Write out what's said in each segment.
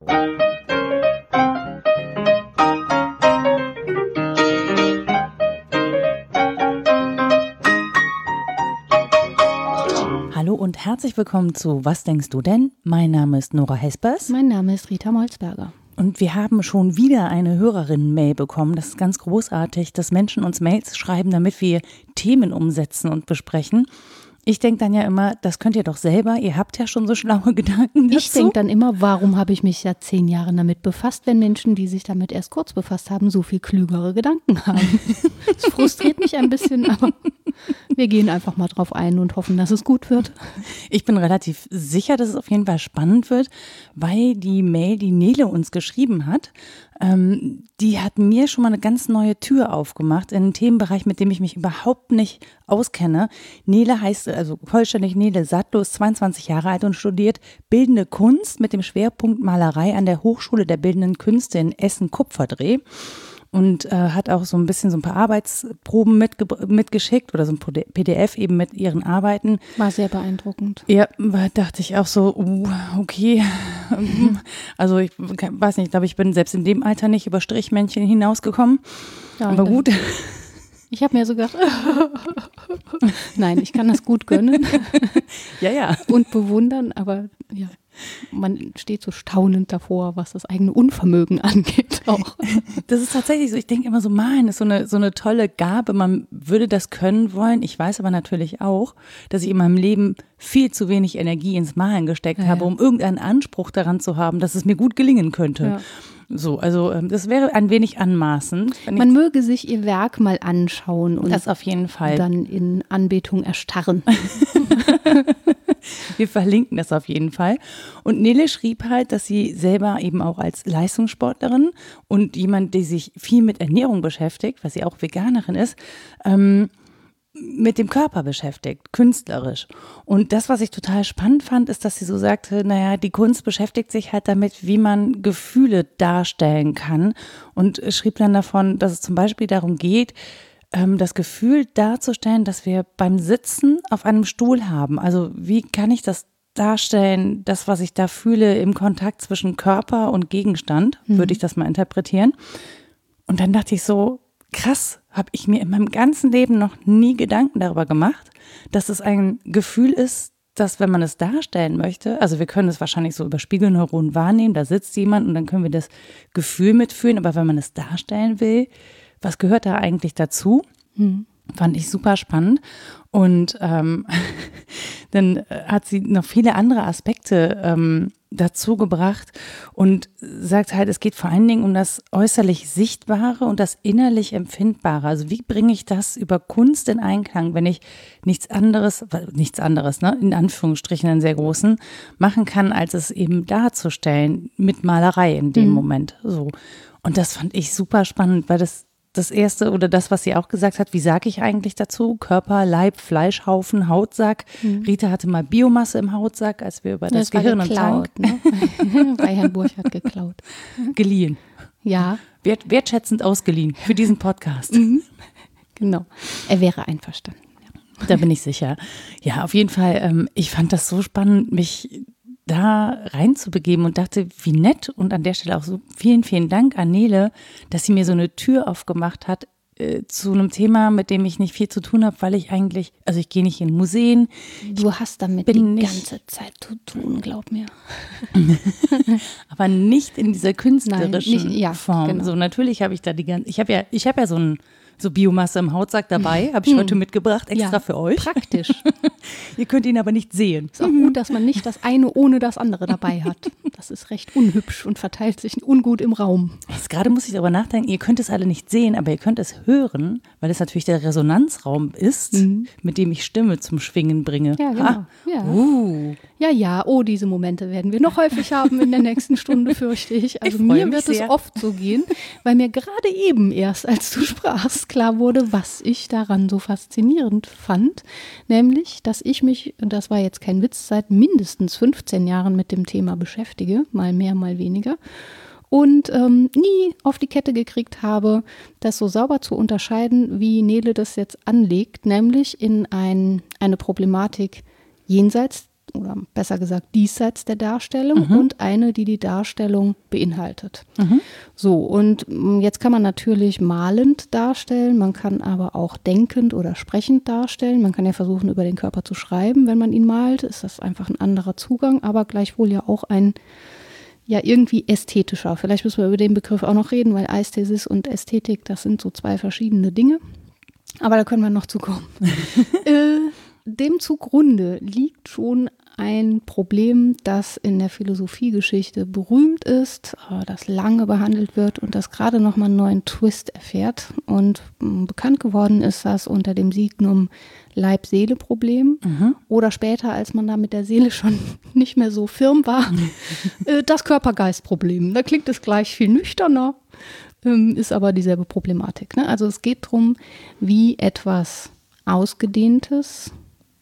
Hallo und herzlich willkommen zu Was denkst du denn? Mein Name ist Nora Hespers. Mein Name ist Rita Molzberger. Und wir haben schon wieder eine Hörerin-Mail bekommen. Das ist ganz großartig, dass Menschen uns Mails schreiben, damit wir Themen umsetzen und besprechen. Ich denke dann ja immer, das könnt ihr doch selber, ihr habt ja schon so schlaue Gedanken. Dazu. Ich denke dann immer, warum habe ich mich ja zehn Jahre damit befasst, wenn Menschen, die sich damit erst kurz befasst haben, so viel klügere Gedanken haben. Das frustriert mich ein bisschen, aber wir gehen einfach mal drauf ein und hoffen, dass es gut wird. Ich bin relativ sicher, dass es auf jeden Fall spannend wird, weil die Mail, die Nele uns geschrieben hat, ähm, die hat mir schon mal eine ganz neue Tür aufgemacht in einen Themenbereich, mit dem ich mich überhaupt nicht auskenne. Nele heißt, also vollständig Nele Sattlo, ist 22 Jahre alt und studiert Bildende Kunst mit dem Schwerpunkt Malerei an der Hochschule der Bildenden Künste in Essen-Kupferdreh und äh, hat auch so ein bisschen so ein paar Arbeitsproben mitge mitgeschickt oder so ein PDF eben mit ihren Arbeiten. War sehr beeindruckend. Ja, dachte ich auch so, uh, okay. Also ich weiß nicht, ich glaube, ich bin selbst in dem Alter nicht über Strichmännchen hinausgekommen. Ja, Aber gut. Ich habe mir so gedacht, nein, ich kann das gut gönnen. ja, ja. Und bewundern, aber ja, man steht so staunend davor, was das eigene Unvermögen angeht auch. Das ist tatsächlich so, ich denke immer so, malen ist so eine, so eine tolle Gabe, man würde das können wollen. Ich weiß aber natürlich auch, dass ich in meinem Leben viel zu wenig Energie ins Malen gesteckt ja, habe, um irgendeinen Anspruch daran zu haben, dass es mir gut gelingen könnte. Ja. So, also ähm, das wäre ein wenig anmaßend. Man möge sich ihr Werk mal anschauen und das auf jeden Fall dann in Anbetung erstarren. Wir verlinken das auf jeden Fall. Und Nele schrieb halt, dass sie selber eben auch als Leistungssportlerin und jemand, der sich viel mit Ernährung beschäftigt, was sie auch Veganerin ist, ähm, mit dem Körper beschäftigt, künstlerisch. Und das, was ich total spannend fand, ist, dass sie so sagte, naja, die Kunst beschäftigt sich halt damit, wie man Gefühle darstellen kann und schrieb dann davon, dass es zum Beispiel darum geht, ähm, das Gefühl darzustellen, dass wir beim Sitzen auf einem Stuhl haben. Also wie kann ich das darstellen, das, was ich da fühle im Kontakt zwischen Körper und Gegenstand, mhm. würde ich das mal interpretieren. Und dann dachte ich so, krass, habe ich mir in meinem ganzen Leben noch nie Gedanken darüber gemacht, dass es ein Gefühl ist, dass wenn man es darstellen möchte, also wir können es wahrscheinlich so über Spiegelneuronen wahrnehmen, da sitzt jemand und dann können wir das Gefühl mitfühlen, aber wenn man es darstellen will, was gehört da eigentlich dazu? Hm. Fand ich super spannend. Und ähm, dann hat sie noch viele andere Aspekte ähm, dazu gebracht und sagt halt, es geht vor allen Dingen um das äußerlich Sichtbare und das innerlich Empfindbare. Also wie bringe ich das über Kunst in Einklang, wenn ich nichts anderes, nichts anderes, ne, in Anführungsstrichen einen sehr großen, machen kann, als es eben darzustellen mit Malerei in dem mhm. Moment. So. Und das fand ich super spannend, weil das das erste oder das, was sie auch gesagt hat, wie sage ich eigentlich dazu? Körper, Leib, Fleischhaufen, Hautsack. Mhm. Rita hatte mal Biomasse im Hautsack, als wir über das, das Gehirn geklaut, und Tank. Ne? Bei Herrn Burchardt geklaut. Geliehen. Ja. Wert, wertschätzend ausgeliehen für diesen Podcast. Mhm. Genau. Er wäre einverstanden. Da bin ich sicher. Ja, auf jeden Fall. Ähm, ich fand das so spannend, mich da reinzubegeben und dachte, wie nett und an der Stelle auch so vielen, vielen Dank an Nele, dass sie mir so eine Tür aufgemacht hat äh, zu einem Thema, mit dem ich nicht viel zu tun habe, weil ich eigentlich, also ich gehe nicht in Museen. Du hast damit die nicht, ganze Zeit zu tun, glaub mir. aber nicht in dieser künstlerischen Nein, nicht, ja, Form. Genau. So natürlich habe ich da die ganze, ich habe ja, ich habe ja so ein so Biomasse im Hautsack dabei. Habe ich heute hm. mitgebracht, extra ja, für euch. Praktisch. Ihr könnt ihn aber nicht sehen. Ist auch gut, dass man nicht das eine ohne das andere dabei hat. Das ist recht unhübsch und verteilt sich ungut im Raum. Jetzt gerade muss ich darüber nachdenken, ihr könnt es alle nicht sehen, aber ihr könnt es hören, weil es natürlich der Resonanzraum ist, mhm. mit dem ich Stimme zum Schwingen bringe. Ja, genau. Ah. Ja. Uh. Ja, ja, oh, diese Momente werden wir noch häufig haben in der nächsten Stunde, fürchte ich. Also ich mir wird sehr. es oft so gehen, weil mir gerade eben erst, als du sprachst, klar wurde, was ich daran so faszinierend fand, nämlich, dass ich mich, und das war jetzt kein Witz, seit mindestens 15 Jahren mit dem Thema beschäftige, mal mehr, mal weniger, und ähm, nie auf die Kette gekriegt habe, das so sauber zu unterscheiden, wie Nele das jetzt anlegt, nämlich in ein, eine Problematik jenseits oder besser gesagt diesseits der Darstellung mhm. und eine, die die Darstellung beinhaltet. Mhm. So, und mm, jetzt kann man natürlich malend darstellen, man kann aber auch denkend oder sprechend darstellen. Man kann ja versuchen, über den Körper zu schreiben, wenn man ihn malt. Ist das einfach ein anderer Zugang, aber gleichwohl ja auch ein ja irgendwie ästhetischer. Vielleicht müssen wir über den Begriff auch noch reden, weil Ästhesis und Ästhetik, das sind so zwei verschiedene Dinge. Aber da können wir noch zukommen. äh, dem zugrunde liegt schon ein Problem, das in der Philosophiegeschichte berühmt ist, äh, das lange behandelt wird und das gerade nochmal einen neuen Twist erfährt. Und mm, bekannt geworden ist das unter dem Signum Leib-Seele-Problem mhm. oder später, als man da mit der Seele schon nicht mehr so firm war, äh, das Körper-Geist-Problem. Da klingt es gleich viel nüchterner, ähm, ist aber dieselbe Problematik. Ne? Also es geht darum, wie etwas Ausgedehntes,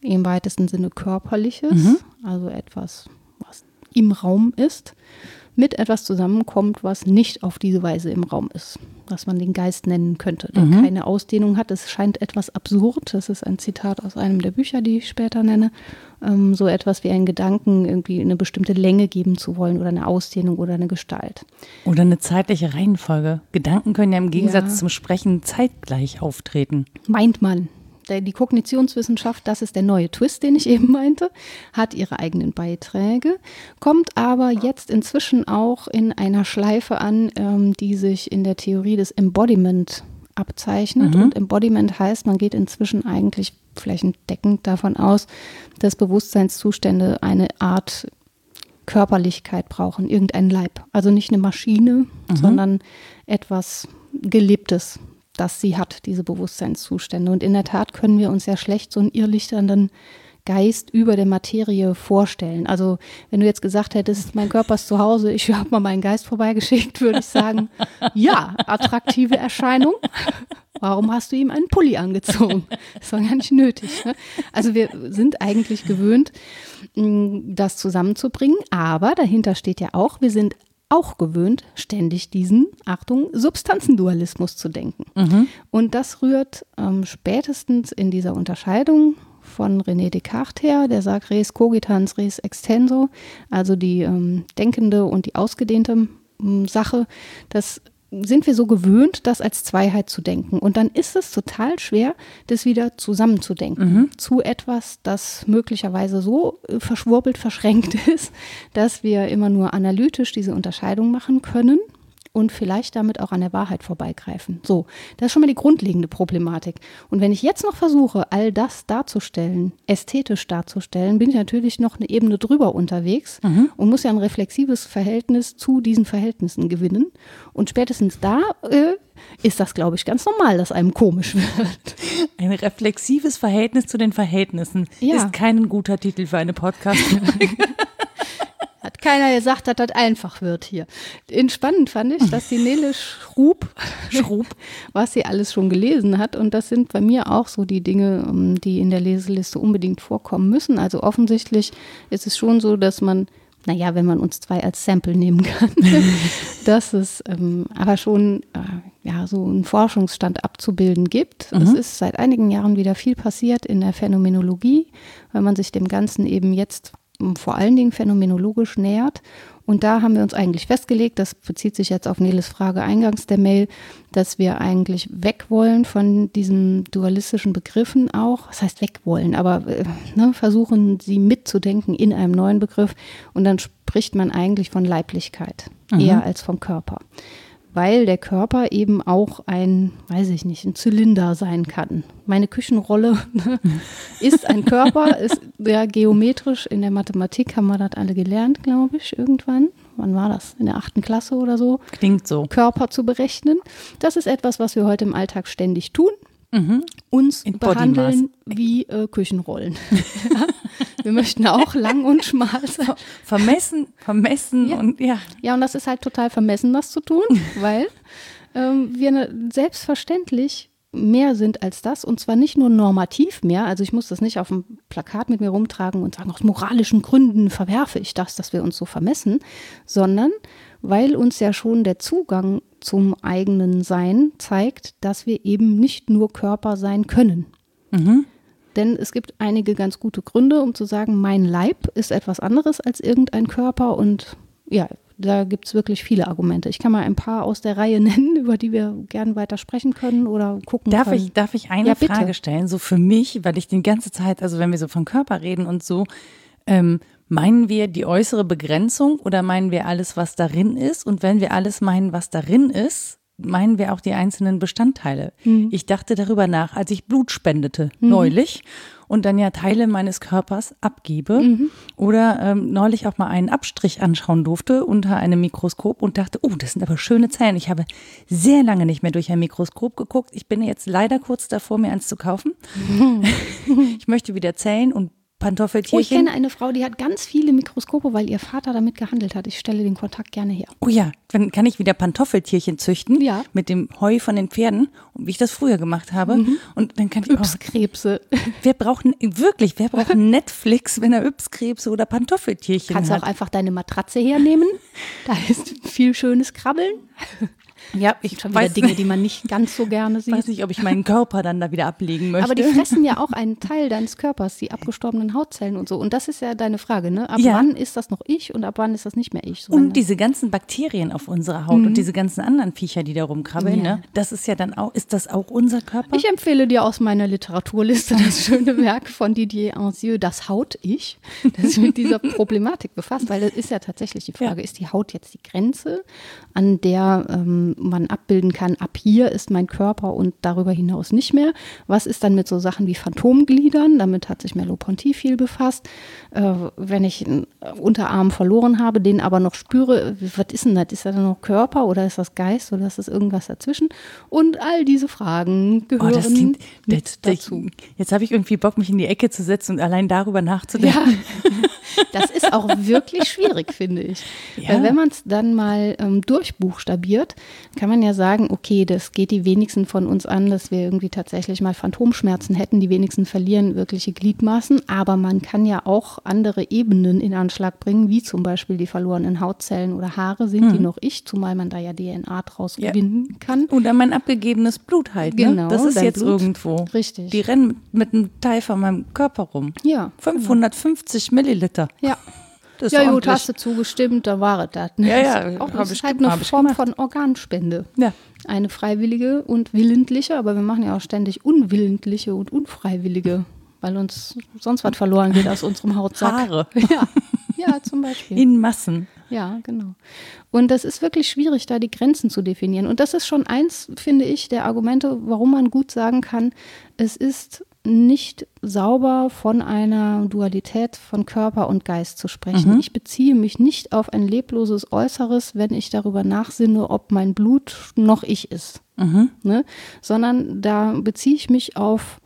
im weitesten Sinne körperliches, mhm. also etwas, was im Raum ist, mit etwas zusammenkommt, was nicht auf diese Weise im Raum ist, was man den Geist nennen könnte, der mhm. keine Ausdehnung hat. Es scheint etwas absurd, das ist ein Zitat aus einem der Bücher, die ich später nenne, ähm, so etwas wie einen Gedanken irgendwie eine bestimmte Länge geben zu wollen oder eine Ausdehnung oder eine Gestalt. Oder eine zeitliche Reihenfolge. Gedanken können ja im Gegensatz ja. zum Sprechen zeitgleich auftreten. Meint man die Kognitionswissenschaft, das ist der neue Twist, den ich eben meinte, hat ihre eigenen Beiträge, kommt aber jetzt inzwischen auch in einer Schleife an, ähm, die sich in der Theorie des Embodiment abzeichnet. Mhm. Und Embodiment heißt, man geht inzwischen eigentlich flächendeckend davon aus, dass Bewusstseinszustände eine Art Körperlichkeit brauchen, irgendein Leib. Also nicht eine Maschine, mhm. sondern etwas Gelebtes, dass sie hat, diese Bewusstseinszustände. Und in der Tat können wir uns ja schlecht so einen irrlichternden Geist über der Materie vorstellen. Also wenn du jetzt gesagt hättest, mein Körper ist zu Hause, ich habe mal meinen Geist vorbeigeschickt, würde ich sagen, ja, attraktive Erscheinung. Warum hast du ihm einen Pulli angezogen? Das war gar nicht nötig. Ne? Also wir sind eigentlich gewöhnt, das zusammenzubringen, aber dahinter steht ja auch, wir sind auch gewöhnt, ständig diesen, Achtung, Substanzendualismus zu denken. Mhm. Und das rührt ähm, spätestens in dieser Unterscheidung von René Descartes her, der sagt res cogitans, res extenso, also die ähm, denkende und die ausgedehnte ähm, Sache, dass sind wir so gewöhnt, das als Zweiheit zu denken. Und dann ist es total schwer, das wieder zusammenzudenken mhm. zu etwas, das möglicherweise so äh, verschwurbelt, verschränkt ist, dass wir immer nur analytisch diese Unterscheidung machen können und vielleicht damit auch an der Wahrheit vorbeigreifen. So, das ist schon mal die grundlegende Problematik. Und wenn ich jetzt noch versuche, all das darzustellen, ästhetisch darzustellen, bin ich natürlich noch eine Ebene drüber unterwegs mhm. und muss ja ein reflexives Verhältnis zu diesen Verhältnissen gewinnen. Und spätestens da äh, ist das, glaube ich, ganz normal, dass einem komisch wird. Ein reflexives Verhältnis zu den Verhältnissen ja. ist kein guter Titel für eine Podcast-Folge. Hat keiner gesagt, dass das einfach wird hier. Entspannend fand ich, dass die Nele Schrub, Schrub, was sie alles schon gelesen hat. Und das sind bei mir auch so die Dinge, ähm, die in der Leseliste unbedingt vorkommen müssen. Also offensichtlich ist es schon so, dass man naja, wenn man uns zwei als Sample nehmen kann, dass es ähm, aber schon äh, ja, so einen Forschungsstand abzubilden gibt. Mhm. Es ist seit einigen Jahren wieder viel passiert in der Phänomenologie, weil man sich dem Ganzen eben jetzt vor allen Dingen phänomenologisch nähert. Und da haben wir uns eigentlich festgelegt, das bezieht sich jetzt auf Neles Frage eingangs der Mail, dass wir eigentlich weg wollen von diesen dualistischen Begriffen auch. Das heißt weg wollen, aber äh, ne, versuchen sie mitzudenken in einem neuen Begriff. Und dann spricht man eigentlich von Leiblichkeit mhm. eher als vom Körper weil der Körper eben auch ein, weiß ich nicht, ein Zylinder sein kann. Meine Küchenrolle ist ein Körper, ist ja geometrisch. In der Mathematik haben wir das alle gelernt, glaube ich, irgendwann. Wann war das? In der achten Klasse oder so? Klingt so. Körper zu berechnen. Das ist etwas, was wir heute im Alltag ständig tun. Mhm. Uns In behandeln wie äh, Küchenrollen. Wir möchten auch lang und schmal sein. Vermessen, vermessen ja. und ja. Ja, und das ist halt total vermessen, das zu tun, weil ähm, wir ne, selbstverständlich mehr sind als das und zwar nicht nur normativ mehr, also ich muss das nicht auf dem Plakat mit mir rumtragen und sagen, aus moralischen Gründen verwerfe ich das, dass wir uns so vermessen, sondern weil uns ja schon der Zugang zum eigenen Sein zeigt, dass wir eben nicht nur Körper sein können. Mhm. Denn es gibt einige ganz gute Gründe, um zu sagen, mein Leib ist etwas anderes als irgendein Körper und ja, da gibt es wirklich viele Argumente. Ich kann mal ein paar aus der Reihe nennen, über die wir gerne weiter sprechen können oder gucken darf können. Ich, darf ich eine ja, Frage stellen? So für mich, weil ich die ganze Zeit, also wenn wir so von Körper reden und so, ähm, meinen wir die äußere Begrenzung oder meinen wir alles, was darin ist? Und wenn wir alles meinen, was darin ist, meinen wir auch die einzelnen Bestandteile. Mhm. Ich dachte darüber nach, als ich Blut spendete mhm. neulich und dann ja Teile meines Körpers abgebe mhm. oder ähm, neulich auch mal einen Abstrich anschauen durfte unter einem Mikroskop und dachte, oh, das sind aber schöne Zellen. Ich habe sehr lange nicht mehr durch ein Mikroskop geguckt. Ich bin jetzt leider kurz davor, mir eins zu kaufen. ich möchte wieder Zellen und Pantoffeltierchen. Oh, ich kenne eine Frau, die hat ganz viele Mikroskope, weil ihr Vater damit gehandelt hat. Ich stelle den Kontakt gerne her. Oh ja, dann kann ich wieder Pantoffeltierchen züchten ja. mit dem Heu von den Pferden, wie ich das früher gemacht habe. Mhm. Und dann kann ich Ypskrebse. Wer braucht wirklich, wer braucht Netflix, wenn er Ypskrebse oder Pantoffeltierchen Kannst hat? Kannst auch einfach deine Matratze hernehmen. Da ist viel schönes Krabbeln. Ja, ich schon wieder Dinge, die man nicht ganz so gerne sieht. Ich weiß nicht, ob ich meinen Körper dann da wieder ablegen möchte. Aber die fressen ja auch einen Teil deines Körpers, die abgestorbenen Hautzellen und so. Und das ist ja deine Frage, ne? Ab ja. wann ist das noch ich und ab wann ist das nicht mehr ich? So und diese ganzen Bakterien auf unserer Haut mhm. und diese ganzen anderen Viecher, die da rumkrabbeln, ja. ne? Das ist ja dann auch, ist das auch unser Körper? Ich empfehle dir aus meiner Literaturliste das schöne Werk von Didier Anzieux, Das Haut-Ich, das sich mit dieser Problematik befasst, weil das ist ja tatsächlich die Frage, ja. ist die Haut jetzt die Grenze, an der ähm, man abbilden kann, ab hier ist mein Körper und darüber hinaus nicht mehr. Was ist dann mit so Sachen wie Phantomgliedern? Damit hat sich Merleau-Ponty viel befasst. Äh, wenn ich einen Unterarm verloren habe, den aber noch spüre, was ist denn das? Ist das dann noch Körper oder ist das Geist oder ist das irgendwas dazwischen? Und all diese Fragen gehören oh, das klingt, mit das, dazu. Jetzt habe ich irgendwie Bock, mich in die Ecke zu setzen und allein darüber nachzudenken. Ja. Das ist auch wirklich schwierig, finde ich. Ja. Weil wenn man es dann mal ähm, durchbuchstabiert, kann man ja sagen, okay, das geht die wenigsten von uns an, dass wir irgendwie tatsächlich mal Phantomschmerzen hätten. Die wenigsten verlieren wirkliche Gliedmaßen. Aber man kann ja auch andere Ebenen in Anschlag bringen, wie zum Beispiel die verlorenen Hautzellen oder Haare. Sind mhm. die noch ich? Zumal man da ja DNA draus ja. gewinnen kann. Oder mein abgegebenes Blut halt. Ne? Genau. Das ist jetzt Blut. irgendwo. Richtig. Die rennen mit einem Teil von meinem Körper rum. Ja. 550 genau. Milliliter. Ja. Das ja, gut, hast du zugestimmt, da war es das. Ne? Ja, ja. Auch, das ist halt eine Form gemacht. von Organspende. Ja. Eine freiwillige und willentliche, aber wir machen ja auch ständig unwillentliche und unfreiwillige, weil uns sonst was verloren geht aus unserem Hautsack. Haare. Ja, ja zum Beispiel. In Massen. Ja, genau. Und das ist wirklich schwierig, da die Grenzen zu definieren. Und das ist schon eins, finde ich, der Argumente, warum man gut sagen kann, es ist nicht sauber von einer Dualität von Körper und Geist zu sprechen. Mhm. Ich beziehe mich nicht auf ein lebloses Äußeres, wenn ich darüber nachsinne, ob mein Blut noch ich ist, mhm. ne? sondern da beziehe ich mich auf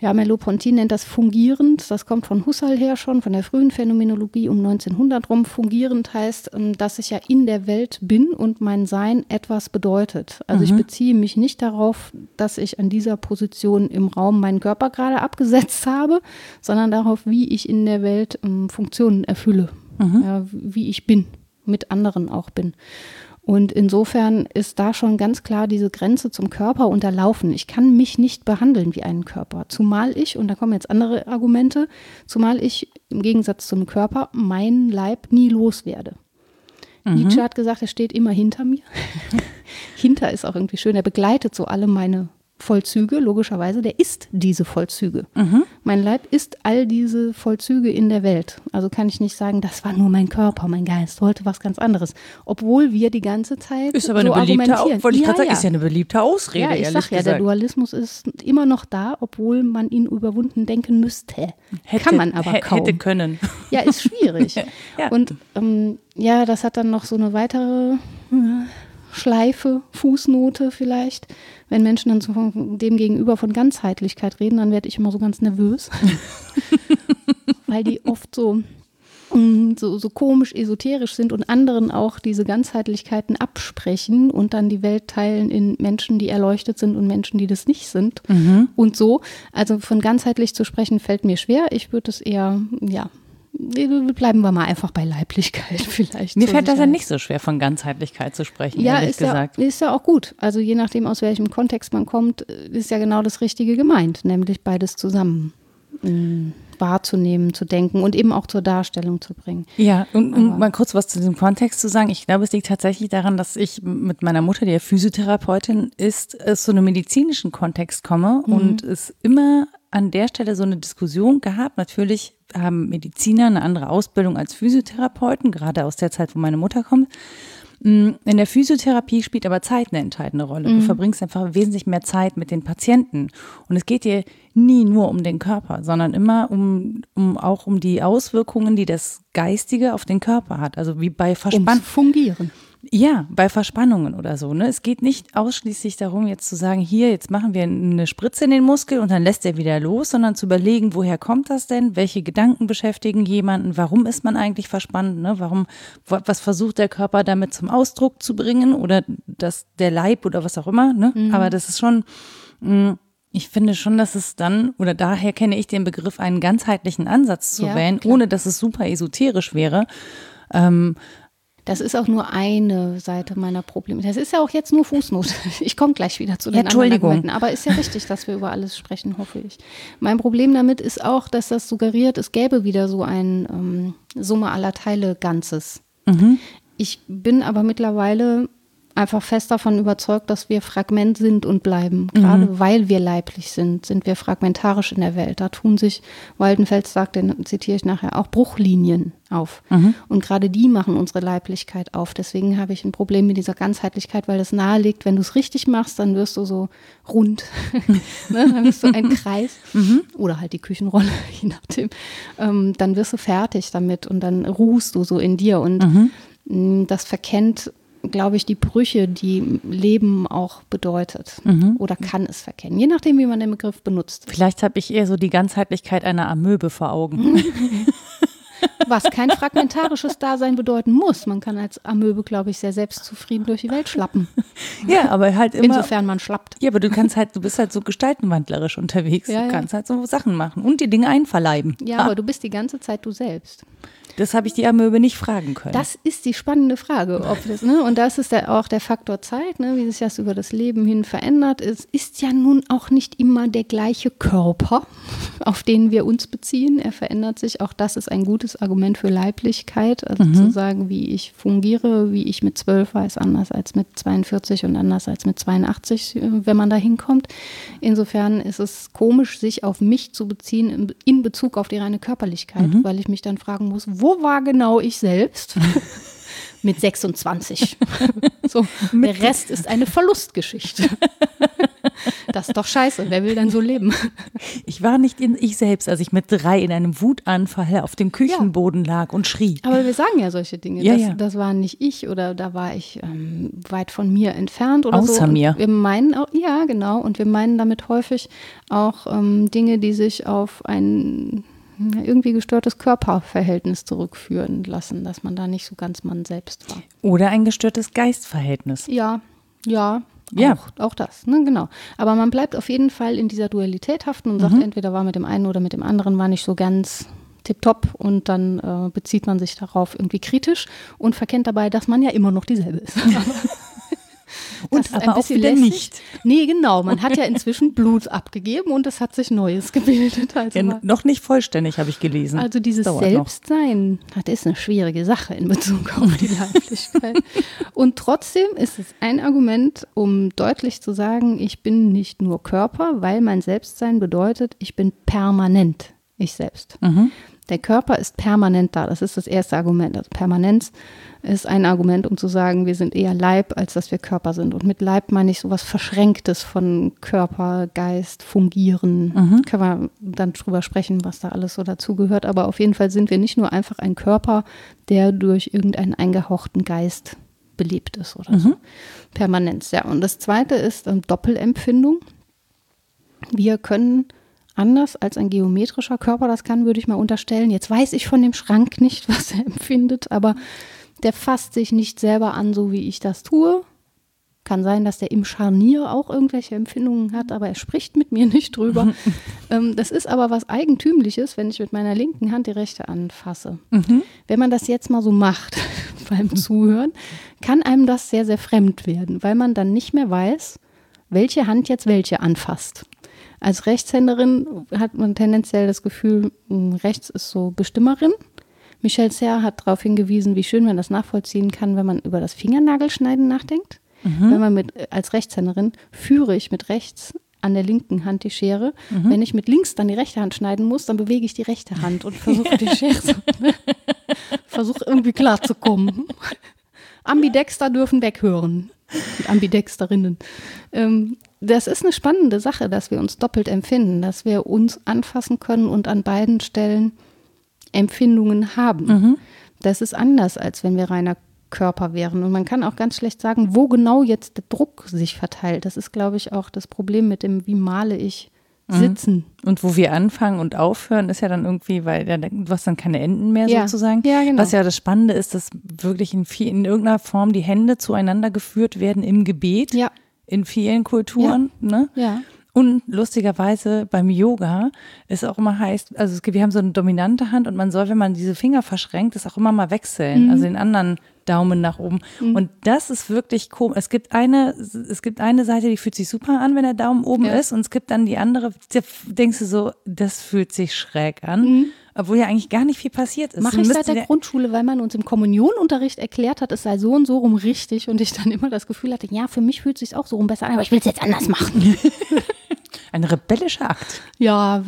ja, Merleau-Ponty nennt das fungierend. Das kommt von Husserl her schon, von der frühen Phänomenologie um 1900 rum. Fungierend heißt, ähm, dass ich ja in der Welt bin und mein Sein etwas bedeutet. Also mhm. ich beziehe mich nicht darauf, dass ich an dieser Position im Raum meinen Körper gerade abgesetzt habe, sondern darauf, wie ich in der Welt ähm, Funktionen erfülle, mhm. ja, wie ich bin, mit anderen auch bin. Und insofern ist da schon ganz klar diese Grenze zum Körper unterlaufen. Ich kann mich nicht behandeln wie einen Körper. Zumal ich, und da kommen jetzt andere Argumente, zumal ich im Gegensatz zum Körper meinen Leib nie loswerde. Mhm. Nietzsche hat gesagt, er steht immer hinter mir. hinter ist auch irgendwie schön. Er begleitet so alle meine Vollzüge, logischerweise, der ist diese Vollzüge. Mhm. Mein Leib ist all diese Vollzüge in der Welt. Also kann ich nicht sagen, das war nur mein Körper, mein Geist, heute was ganz anderes. Obwohl wir die ganze Zeit ist aber so eine beliebte, argumentieren. Ich ja, sagen, ja. ist ja eine beliebte Ausrede, ja, ich sag ja, der Dualismus ist immer noch da, obwohl man ihn überwunden denken müsste. Hätte, Kann man aber kaum. Hätte können. Ja, ist schwierig. ja. Und ähm, ja, das hat dann noch so eine weitere Schleife, Fußnote vielleicht. Wenn Menschen dann so dem gegenüber von Ganzheitlichkeit reden, dann werde ich immer so ganz nervös. Weil die oft so, mm, so, so komisch esoterisch sind und anderen auch diese Ganzheitlichkeiten absprechen und dann die Welt teilen in Menschen, die erleuchtet sind und Menschen, die das nicht sind. Mhm. Und so. Also von ganzheitlich zu sprechen fällt mir schwer. Ich würde es eher, ja, bleiben wir mal einfach bei Leiblichkeit vielleicht. Mir fällt das ja nicht so schwer, von Ganzheitlichkeit zu sprechen, ja, ehrlich ist gesagt. Ja, ist ja auch gut. Also je nachdem, aus welchem Kontext man kommt, ist ja genau das Richtige gemeint, nämlich beides zusammen mm, wahrzunehmen, zu denken und eben auch zur Darstellung zu bringen. Ja, und um mal kurz was zu diesem Kontext zu sagen. Ich glaube, es liegt tatsächlich daran, dass ich mit meiner Mutter, die ja Physiotherapeutin ist, aus so einem medizinischen Kontext komme mhm. und es immer an der Stelle so eine Diskussion gehabt. Natürlich haben Mediziner eine andere Ausbildung als Physiotherapeuten, gerade aus der Zeit, wo meine Mutter kommt. Mm, in der Physiotherapie spielt aber Zeit eine entscheidende Rolle. Du mhm. verbringst einfach wesentlich mehr Zeit mit den Patienten. Und es geht dir nie nur um den Körper, sondern immer um, um auch um die Auswirkungen, die das Geistige auf den Körper hat. Also wie bei Verspannung. Fungieren. Ja, bei Verspannungen oder so. Ne? Es geht nicht ausschließlich darum, jetzt zu sagen, hier, jetzt machen wir eine Spritze in den Muskel und dann lässt er wieder los, sondern zu überlegen, woher kommt das denn? Welche Gedanken beschäftigen jemanden? Warum ist man eigentlich verspannt? Ne? Warum, was versucht der Körper damit zum Ausdruck zu bringen? Oder das, der Leib oder was auch immer. Ne? Mhm. Aber das ist schon, mh, mm, ich finde schon, dass es dann, oder daher kenne ich den Begriff, einen ganzheitlichen Ansatz zu ja, wählen, klar. ohne dass es super esoterisch wäre. Ähm, das ist auch nur eine Seite meiner Probleme. Das ist ja auch jetzt nur Fußnote. Ich komme gleich wieder zu den ja, anderen Argumenten. Aber ist ja richtig, dass wir über alles sprechen, hoffe ich. Mein Problem damit ist auch, dass das suggeriert, es gäbe wieder so ein ähm, Summe aller Teile Ganzes. Mhm. Ich bin aber mittlerweile einfach fest davon überzeugt, dass wir Fragment sind und bleiben. Gerade mhm. weil wir leiblich sind, sind wir fragmentarisch in der Welt. Da tun sich, Waldenfels sagt, den zitiere ich nachher, auch Bruchlinien auf. Mhm. Und gerade die machen unsere Leiblichkeit auf. Deswegen habe ich ein Problem mit dieser Ganzheitlichkeit, weil das nahelegt, wenn du es richtig machst, dann wirst du so rund. ne? Dann wirst du ein Kreis. Mhm. Oder halt die Küchenrolle, je nachdem. Ähm, dann wirst du fertig damit und dann ruhst du so in dir. Und mhm. Mm, das verkennt glaube ich, die Brüche, die Leben auch bedeutet mhm. oder kann es verkennen, je nachdem, wie man den Begriff benutzt. Vielleicht habe ich eher so die Ganzheitlichkeit einer Amöbe vor Augen. Was kein fragmentarisches Dasein bedeuten muss. Man kann als Amöbe, glaube ich, sehr selbstzufrieden durch die Welt schlappen. Ja, aber halt immer. Insofern man schlappt. Ja, aber du kannst halt, du bist halt so gestaltenwandlerisch unterwegs. Ja, du kannst ja. halt so Sachen machen und die Dinge einverleiben. Ja, ah. aber du bist die ganze Zeit du selbst. Das habe ich die Amöbe nicht fragen können. Das ist die spannende Frage. Ob das, ne? Und das ist der, auch der Faktor Zeit, ne? wie sich das über das Leben hin verändert. Es ist ja nun auch nicht immer der gleiche Körper, auf den wir uns beziehen. Er verändert sich. Auch das ist ein gutes Argument für Leiblichkeit. Also mhm. zu sagen, wie ich fungiere, wie ich mit zwölf war, ist anders als mit 42 und anders als mit 82, wenn man da hinkommt. Insofern ist es komisch, sich auf mich zu beziehen in Bezug auf die reine Körperlichkeit, mhm. weil ich mich dann fragen muss, wo wo war genau ich selbst? Mit 26. so, der Rest ist eine Verlustgeschichte. Das ist doch scheiße. Wer will denn so leben? Ich war nicht in ich selbst, als ich mit drei in einem Wutanfall auf dem Küchenboden ja. lag und schrie. Aber wir sagen ja solche Dinge. Ja, das, ja. das war nicht ich oder da war ich ähm, weit von mir entfernt oder Außer so. Mir. Wir meinen auch, ja, genau. Und wir meinen damit häufig auch ähm, Dinge, die sich auf ein irgendwie gestörtes Körperverhältnis zurückführen lassen, dass man da nicht so ganz man selbst war. Oder ein gestörtes Geistverhältnis. Ja, ja. Ja. Auch, auch das, ne, genau. Aber man bleibt auf jeden Fall in dieser Dualität haften und sagt, mhm. entweder war mit dem einen oder mit dem anderen war nicht so ganz tipptopp und dann äh, bezieht man sich darauf irgendwie kritisch und verkennt dabei, dass man ja immer noch dieselbe ist. Und aber auch wieder lässig. nicht. Nee, genau. Man hat ja inzwischen Blut abgegeben und es hat sich Neues gebildet. Also ja, noch nicht vollständig, habe ich gelesen. Also dieses Selbstsein, noch. das ist eine schwierige Sache in Bezug auf die Leiblichkeit. und trotzdem ist es ein Argument, um deutlich zu sagen, ich bin nicht nur Körper, weil mein Selbstsein bedeutet, ich bin permanent ich selbst. Mhm. Der Körper ist permanent da. Das ist das erste Argument. Also Permanenz ist ein Argument, um zu sagen, wir sind eher Leib, als dass wir Körper sind. Und mit Leib meine ich sowas Verschränktes von Körper, Geist, Fungieren. Mhm. Können wir dann drüber sprechen, was da alles so dazugehört. Aber auf jeden Fall sind wir nicht nur einfach ein Körper, der durch irgendeinen eingehauchten Geist belebt ist oder mhm. so. Permanenz, ja. Und das zweite ist ähm, Doppelempfindung. Wir können anders als ein geometrischer Körper das kann, würde ich mal unterstellen. Jetzt weiß ich von dem Schrank nicht, was er empfindet, aber der fasst sich nicht selber an, so wie ich das tue. Kann sein, dass der im Scharnier auch irgendwelche Empfindungen hat, aber er spricht mit mir nicht drüber. ähm, das ist aber was Eigentümliches, wenn ich mit meiner linken Hand die rechte anfasse. Mhm. Wenn man das jetzt mal so macht beim Zuhören, kann einem das sehr, sehr fremd werden, weil man dann nicht mehr weiß, welche Hand jetzt welche anfasst. Als Rechtshänderin hat man tendenziell das Gefühl, hm, rechts ist so Bestimmerin. Michel Serre hat darauf hingewiesen, wie schön man das nachvollziehen kann, wenn man über das Fingernagelschneiden nachdenkt. Mhm. Wenn man mit, als Rechtshänderin führe ich mit rechts an der linken Hand die Schere. Mhm. Wenn ich mit links dann die rechte Hand schneiden muss, dann bewege ich die rechte Hand und versuche die Schere ne? versuche irgendwie klarzukommen. Ambidexter dürfen weghören. Die Ambidexterinnen. Ähm, das ist eine spannende Sache, dass wir uns doppelt empfinden, dass wir uns anfassen können und an beiden Stellen Empfindungen haben. Mhm. Das ist anders, als wenn wir reiner Körper wären. Und man kann auch ganz schlecht sagen, wo genau jetzt der Druck sich verteilt. Das ist, glaube ich, auch das Problem mit dem, wie male ich mhm. sitzen. Und wo wir anfangen und aufhören, ist ja dann irgendwie, weil ja, du hast dann keine Enden mehr ja. sozusagen. Ja, genau. Was ja das Spannende ist, dass wirklich in, viel, in irgendeiner Form die Hände zueinander geführt werden im Gebet. Ja. In vielen Kulturen. Ja. Ne? ja. Und lustigerweise beim Yoga ist auch immer heißt, also es, wir haben so eine dominante Hand und man soll, wenn man diese Finger verschränkt, das auch immer mal wechseln, mhm. also den anderen Daumen nach oben. Mhm. Und das ist wirklich komisch. Es gibt eine, es gibt eine Seite, die fühlt sich super an, wenn der Daumen oben ja. ist, und es gibt dann die andere, da denkst du so, das fühlt sich schräg an. Mhm. Obwohl ja eigentlich gar nicht viel passiert ist. Mache ich seit der Grundschule, weil man uns im Kommunionunterricht erklärt hat, es sei so und so rum richtig und ich dann immer das Gefühl hatte, ja, für mich fühlt es sich auch so rum besser an, aber ich will es jetzt anders machen. Ein rebellischer Akt. Ja,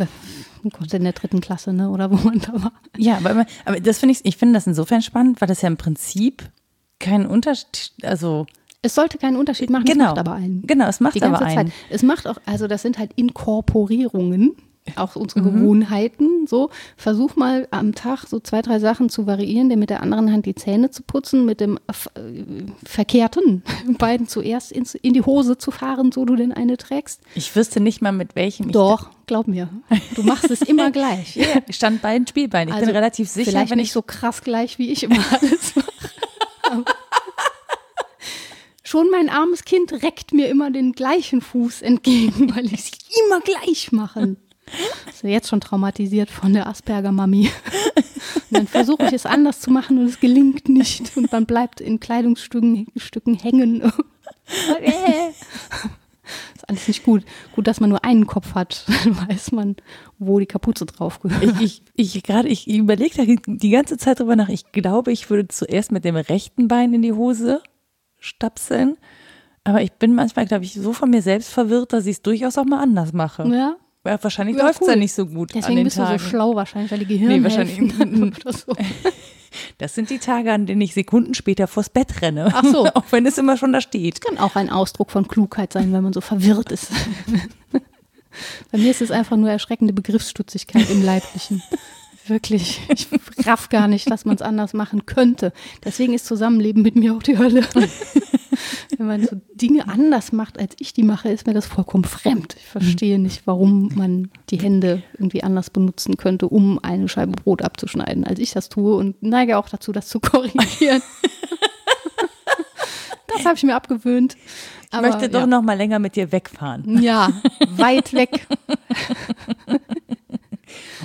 Gott, in der dritten Klasse, ne? Oder wo man da war. Ja, aber, aber das finde ich, ich finde das insofern spannend, weil das ja im Prinzip keinen Unterschied, also es sollte keinen Unterschied machen, genau, es macht aber einen. Genau, es macht aber einen. Zeit. Es macht auch, also das sind halt Inkorporierungen auch unsere mhm. Gewohnheiten. So, versuch mal am Tag so zwei, drei Sachen zu variieren, dir mit der anderen Hand die Zähne zu putzen, mit dem äh, verkehrten beiden zuerst ins, in die Hose zu fahren, so du denn eine trägst. Ich wüsste nicht mal mit welchem. Doch, glaub mir. Du machst es immer gleich. ich stand beiden Spielbeinen. Ich also bin relativ sicher. Vielleicht wenn nicht so krass gleich, wie ich immer alles mache. Schon mein armes Kind reckt mir immer den gleichen Fuß entgegen, weil ich es immer gleich mache. Ist jetzt schon traumatisiert von der Asperger-Mami. dann versuche ich es anders zu machen und es gelingt nicht. Und man bleibt in Kleidungsstücken Stücken hängen. ist alles nicht gut. Gut, dass man nur einen Kopf hat, dann weiß man, wo die Kapuze drauf gehört. Ich, ich, ich gerade, ich überlege da die ganze Zeit drüber nach. Ich glaube, ich würde zuerst mit dem rechten Bein in die Hose stapseln. Aber ich bin manchmal, glaube ich, so von mir selbst verwirrt, dass ich es durchaus auch mal anders mache. Ja. Ja, wahrscheinlich ja, läuft es cool. ja nicht so gut. Deswegen bist Tagen. du so schlau wahrscheinlich, weil die Gehirn nee, wahrscheinlich. so. Das sind die Tage, an denen ich Sekunden später vors Bett renne. Ach so. auch wenn es immer schon da steht. Das kann auch ein Ausdruck von Klugheit sein, wenn man so verwirrt ist. Bei mir ist es einfach nur erschreckende Begriffsstutzigkeit im Leiblichen. Wirklich. Ich raff gar nicht, dass man es anders machen könnte. Deswegen ist Zusammenleben mit mir auch die Hölle. Wenn man so Dinge anders macht, als ich die mache, ist mir das vollkommen fremd. Ich verstehe nicht, warum man die Hände irgendwie anders benutzen könnte, um eine Scheibe Brot abzuschneiden, als ich das tue und neige auch dazu, das zu korrigieren. das habe ich mir abgewöhnt. Aber, ich möchte doch ja. noch mal länger mit dir wegfahren. Ja, weit weg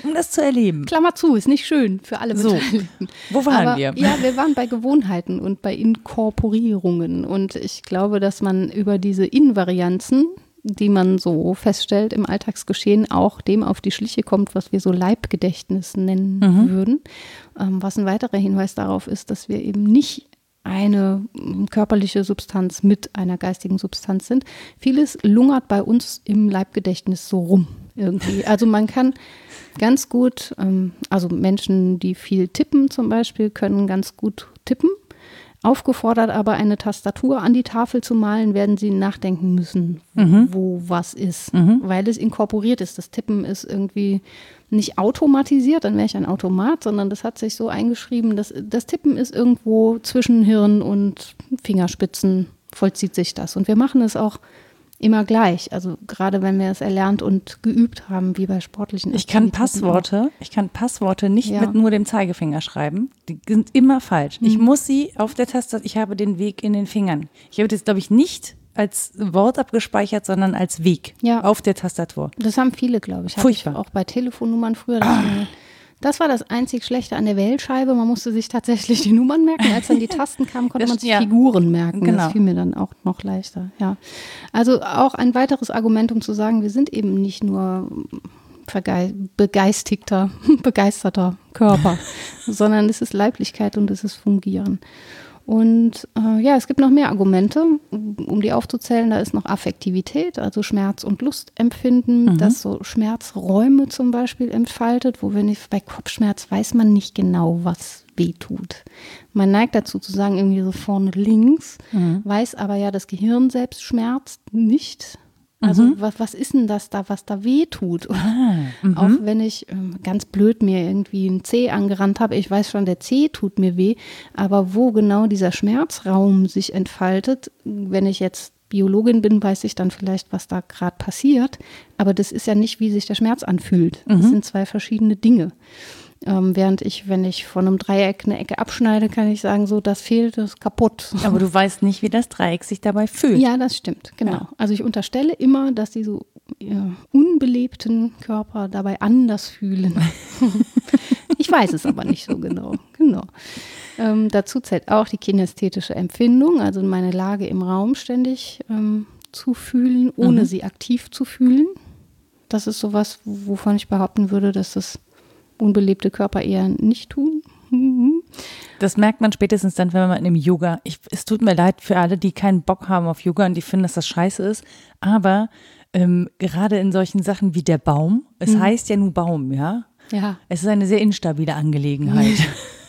um das zu erleben. Klammer zu, ist nicht schön für alle so, Wo waren Aber, wir? Ja, wir waren bei Gewohnheiten und bei Inkorporierungen. Und ich glaube, dass man über diese Invarianzen, die man so feststellt im Alltagsgeschehen, auch dem auf die Schliche kommt, was wir so Leibgedächtnis nennen mhm. würden. Ähm, was ein weiterer Hinweis darauf ist, dass wir eben nicht eine körperliche Substanz mit einer geistigen Substanz sind. Vieles lungert bei uns im Leibgedächtnis so rum irgendwie. Also man kann ganz gut, ähm, also Menschen, die viel tippen zum Beispiel, können ganz gut tippen. Aufgefordert aber eine Tastatur an die Tafel zu malen, werden sie nachdenken müssen, mhm. wo was ist, mhm. weil es inkorporiert ist. Das Tippen ist irgendwie nicht automatisiert, dann wäre ich ein Automat, sondern das hat sich so eingeschrieben, dass das Tippen ist irgendwo zwischen Hirn und Fingerspitzen vollzieht sich das. Und wir machen es auch immer gleich. Also gerade wenn wir es erlernt und geübt haben, wie bei sportlichen. Ich kann Passworte, ich kann Passworte nicht ja. mit nur dem Zeigefinger schreiben. Die sind immer falsch. Mhm. Ich muss sie auf der Taste, ich habe den Weg in den Fingern. Ich habe das, glaube ich, nicht als Wort abgespeichert, sondern als Weg ja. auf der Tastatur. Das haben viele, glaube ich. Furchtbar. Ich auch bei Telefonnummern früher. Das war das einzig Schlechte an der Wählscheibe. Man musste sich tatsächlich die Nummern merken. Als dann die Tasten kamen, konnte man sich ja. Figuren merken. Genau. Das fiel mir dann auch noch leichter. Ja. Also auch ein weiteres Argument, um zu sagen, wir sind eben nicht nur begeistigter, begeisterter Körper, sondern es ist Leiblichkeit und es ist Fungieren. Und äh, ja, es gibt noch mehr Argumente, um die aufzuzählen. Da ist noch Affektivität, also Schmerz- und Lustempfinden, mhm. das so Schmerzräume zum Beispiel entfaltet, wo wenn ich bei Kopfschmerz weiß man nicht genau, was weh tut. Man neigt dazu zu sagen, irgendwie so vorne links, mhm. weiß aber ja, das Gehirn selbst schmerzt nicht. Also mhm. was, was ist denn das da, was da weh tut? Ah, auch mhm. wenn ich ähm, ganz blöd mir irgendwie einen Zeh angerannt habe, ich weiß schon, der Zeh tut mir weh, aber wo genau dieser Schmerzraum sich entfaltet, wenn ich jetzt Biologin bin, weiß ich dann vielleicht, was da gerade passiert, aber das ist ja nicht, wie sich der Schmerz anfühlt. Das mhm. sind zwei verschiedene Dinge. Ähm, während ich, wenn ich von einem Dreieck eine Ecke abschneide, kann ich sagen, so, das fehlt, das ist kaputt. Aber du weißt nicht, wie das Dreieck sich dabei fühlt. Ja, das stimmt, genau. Ja. Also ich unterstelle immer, dass die so ja, unbelebten Körper dabei anders fühlen. ich weiß es aber nicht so genau. Genau. Ähm, dazu zählt auch die kinästhetische Empfindung, also meine Lage im Raum ständig ähm, zu fühlen, ohne mhm. sie aktiv zu fühlen. Das ist sowas, wovon ich behaupten würde, dass das unbelebte Körper eher nicht tun. Das merkt man spätestens dann, wenn man im Yoga, ich, es tut mir leid für alle, die keinen Bock haben auf Yoga und die finden, dass das scheiße ist, aber ähm, gerade in solchen Sachen wie der Baum, es mhm. heißt ja nur Baum, ja? Ja. Es ist eine sehr instabile Angelegenheit.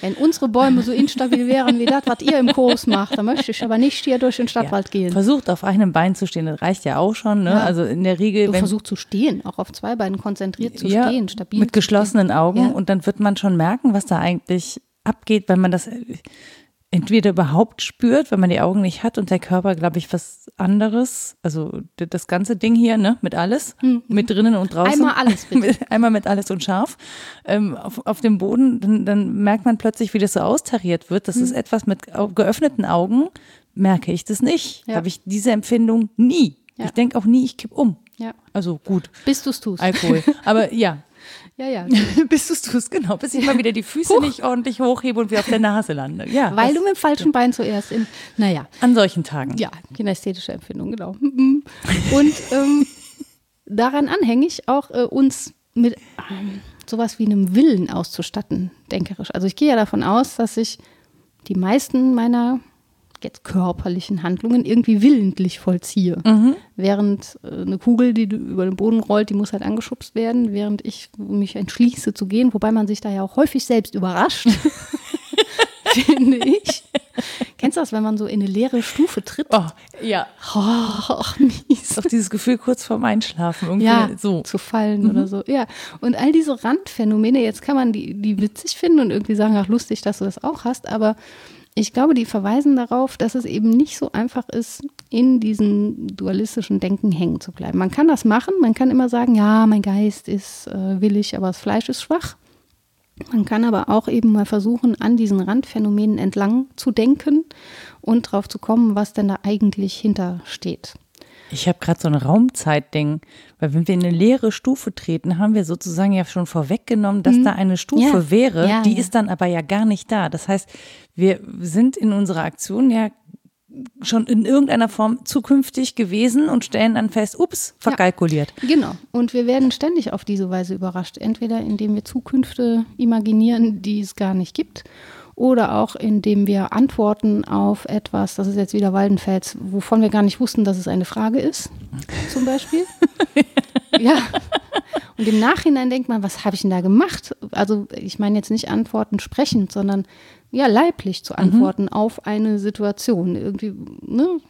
Wenn unsere Bäume so instabil wären wie das, was ihr im Kurs macht, dann möchte ich aber nicht hier durch den Stadtwald ja. gehen. Versucht auf einem Bein zu stehen, das reicht ja auch schon. Ne? Ja. Also in der Regel. Du wenn, versucht zu stehen, auch auf zwei Beinen konzentriert zu ja, stehen, stabil. Mit geschlossenen Augen und dann wird man schon merken, was da eigentlich abgeht, wenn man das entweder überhaupt spürt, wenn man die Augen nicht hat und der Körper, glaube ich, was anderes. Also das ganze Ding hier, ne, mit alles, mhm. mit drinnen und draußen. Einmal alles, bitte. Einmal mit alles und scharf. Ähm, auf, auf dem Boden, dann, dann, merkt man plötzlich, wie das so austariert wird. Das mhm. ist etwas mit geöffneten Augen, merke ich das nicht. Ja. Habe ich diese Empfindung nie. Ja. Ich denke auch nie, ich kipp um. Ja. Also gut. Bis du es tust. Alkohol. Aber ja, ja, ja. bis du es genau. Bis ich mal wieder die Füße Huch. nicht ordentlich hochhebe und wieder auf der Nase lande. Ja, Weil du mit dem falschen Bein zuerst in, naja. An solchen Tagen. Ja, kinästhetische Empfindung, genau. Und ähm, daran anhängig auch äh, uns mit ähm, sowas wie einem Willen auszustatten, denkerisch. Also ich gehe ja davon aus, dass ich die meisten meiner jetzt körperlichen Handlungen irgendwie willentlich vollziehe. Mhm. Während äh, eine Kugel, die über den Boden rollt, die muss halt angeschubst werden, während ich mich entschließe zu gehen, wobei man sich da ja auch häufig selbst überrascht. finde ich. Kennst du das, wenn man so in eine leere Stufe tritt? Oh, ja. Oh, mies. Auch dieses Gefühl kurz vorm Einschlafen, irgendwie ja, so. zu fallen mhm. oder so. Ja. Und all diese Randphänomene, jetzt kann man die, die witzig finden und irgendwie sagen, ach lustig, dass du das auch hast, aber ich glaube, die verweisen darauf, dass es eben nicht so einfach ist, in diesem dualistischen Denken hängen zu bleiben. Man kann das machen, man kann immer sagen, ja, mein Geist ist äh, willig, aber das Fleisch ist schwach. Man kann aber auch eben mal versuchen, an diesen Randphänomenen entlang zu denken und drauf zu kommen, was denn da eigentlich hintersteht. Ich habe gerade so ein Raumzeitding, weil wenn wir in eine leere Stufe treten, haben wir sozusagen ja schon vorweggenommen, dass hm. da eine Stufe ja. wäre, ja, die ja. ist dann aber ja gar nicht da. Das heißt, wir sind in unserer Aktion ja schon in irgendeiner Form zukünftig gewesen und stellen dann fest, ups, verkalkuliert. Ja, genau. Und wir werden ständig auf diese Weise überrascht. Entweder indem wir Zukünfte imaginieren, die es gar nicht gibt, oder auch indem wir antworten auf etwas, das ist jetzt wieder Waldenfels, wovon wir gar nicht wussten, dass es eine Frage ist, zum Beispiel. ja. Und im Nachhinein denkt man, was habe ich denn da gemacht? Also ich meine jetzt nicht antworten sprechend, sondern ja, leiblich zu mhm. antworten mhm. auf eine Situation. Irgendwie, ne?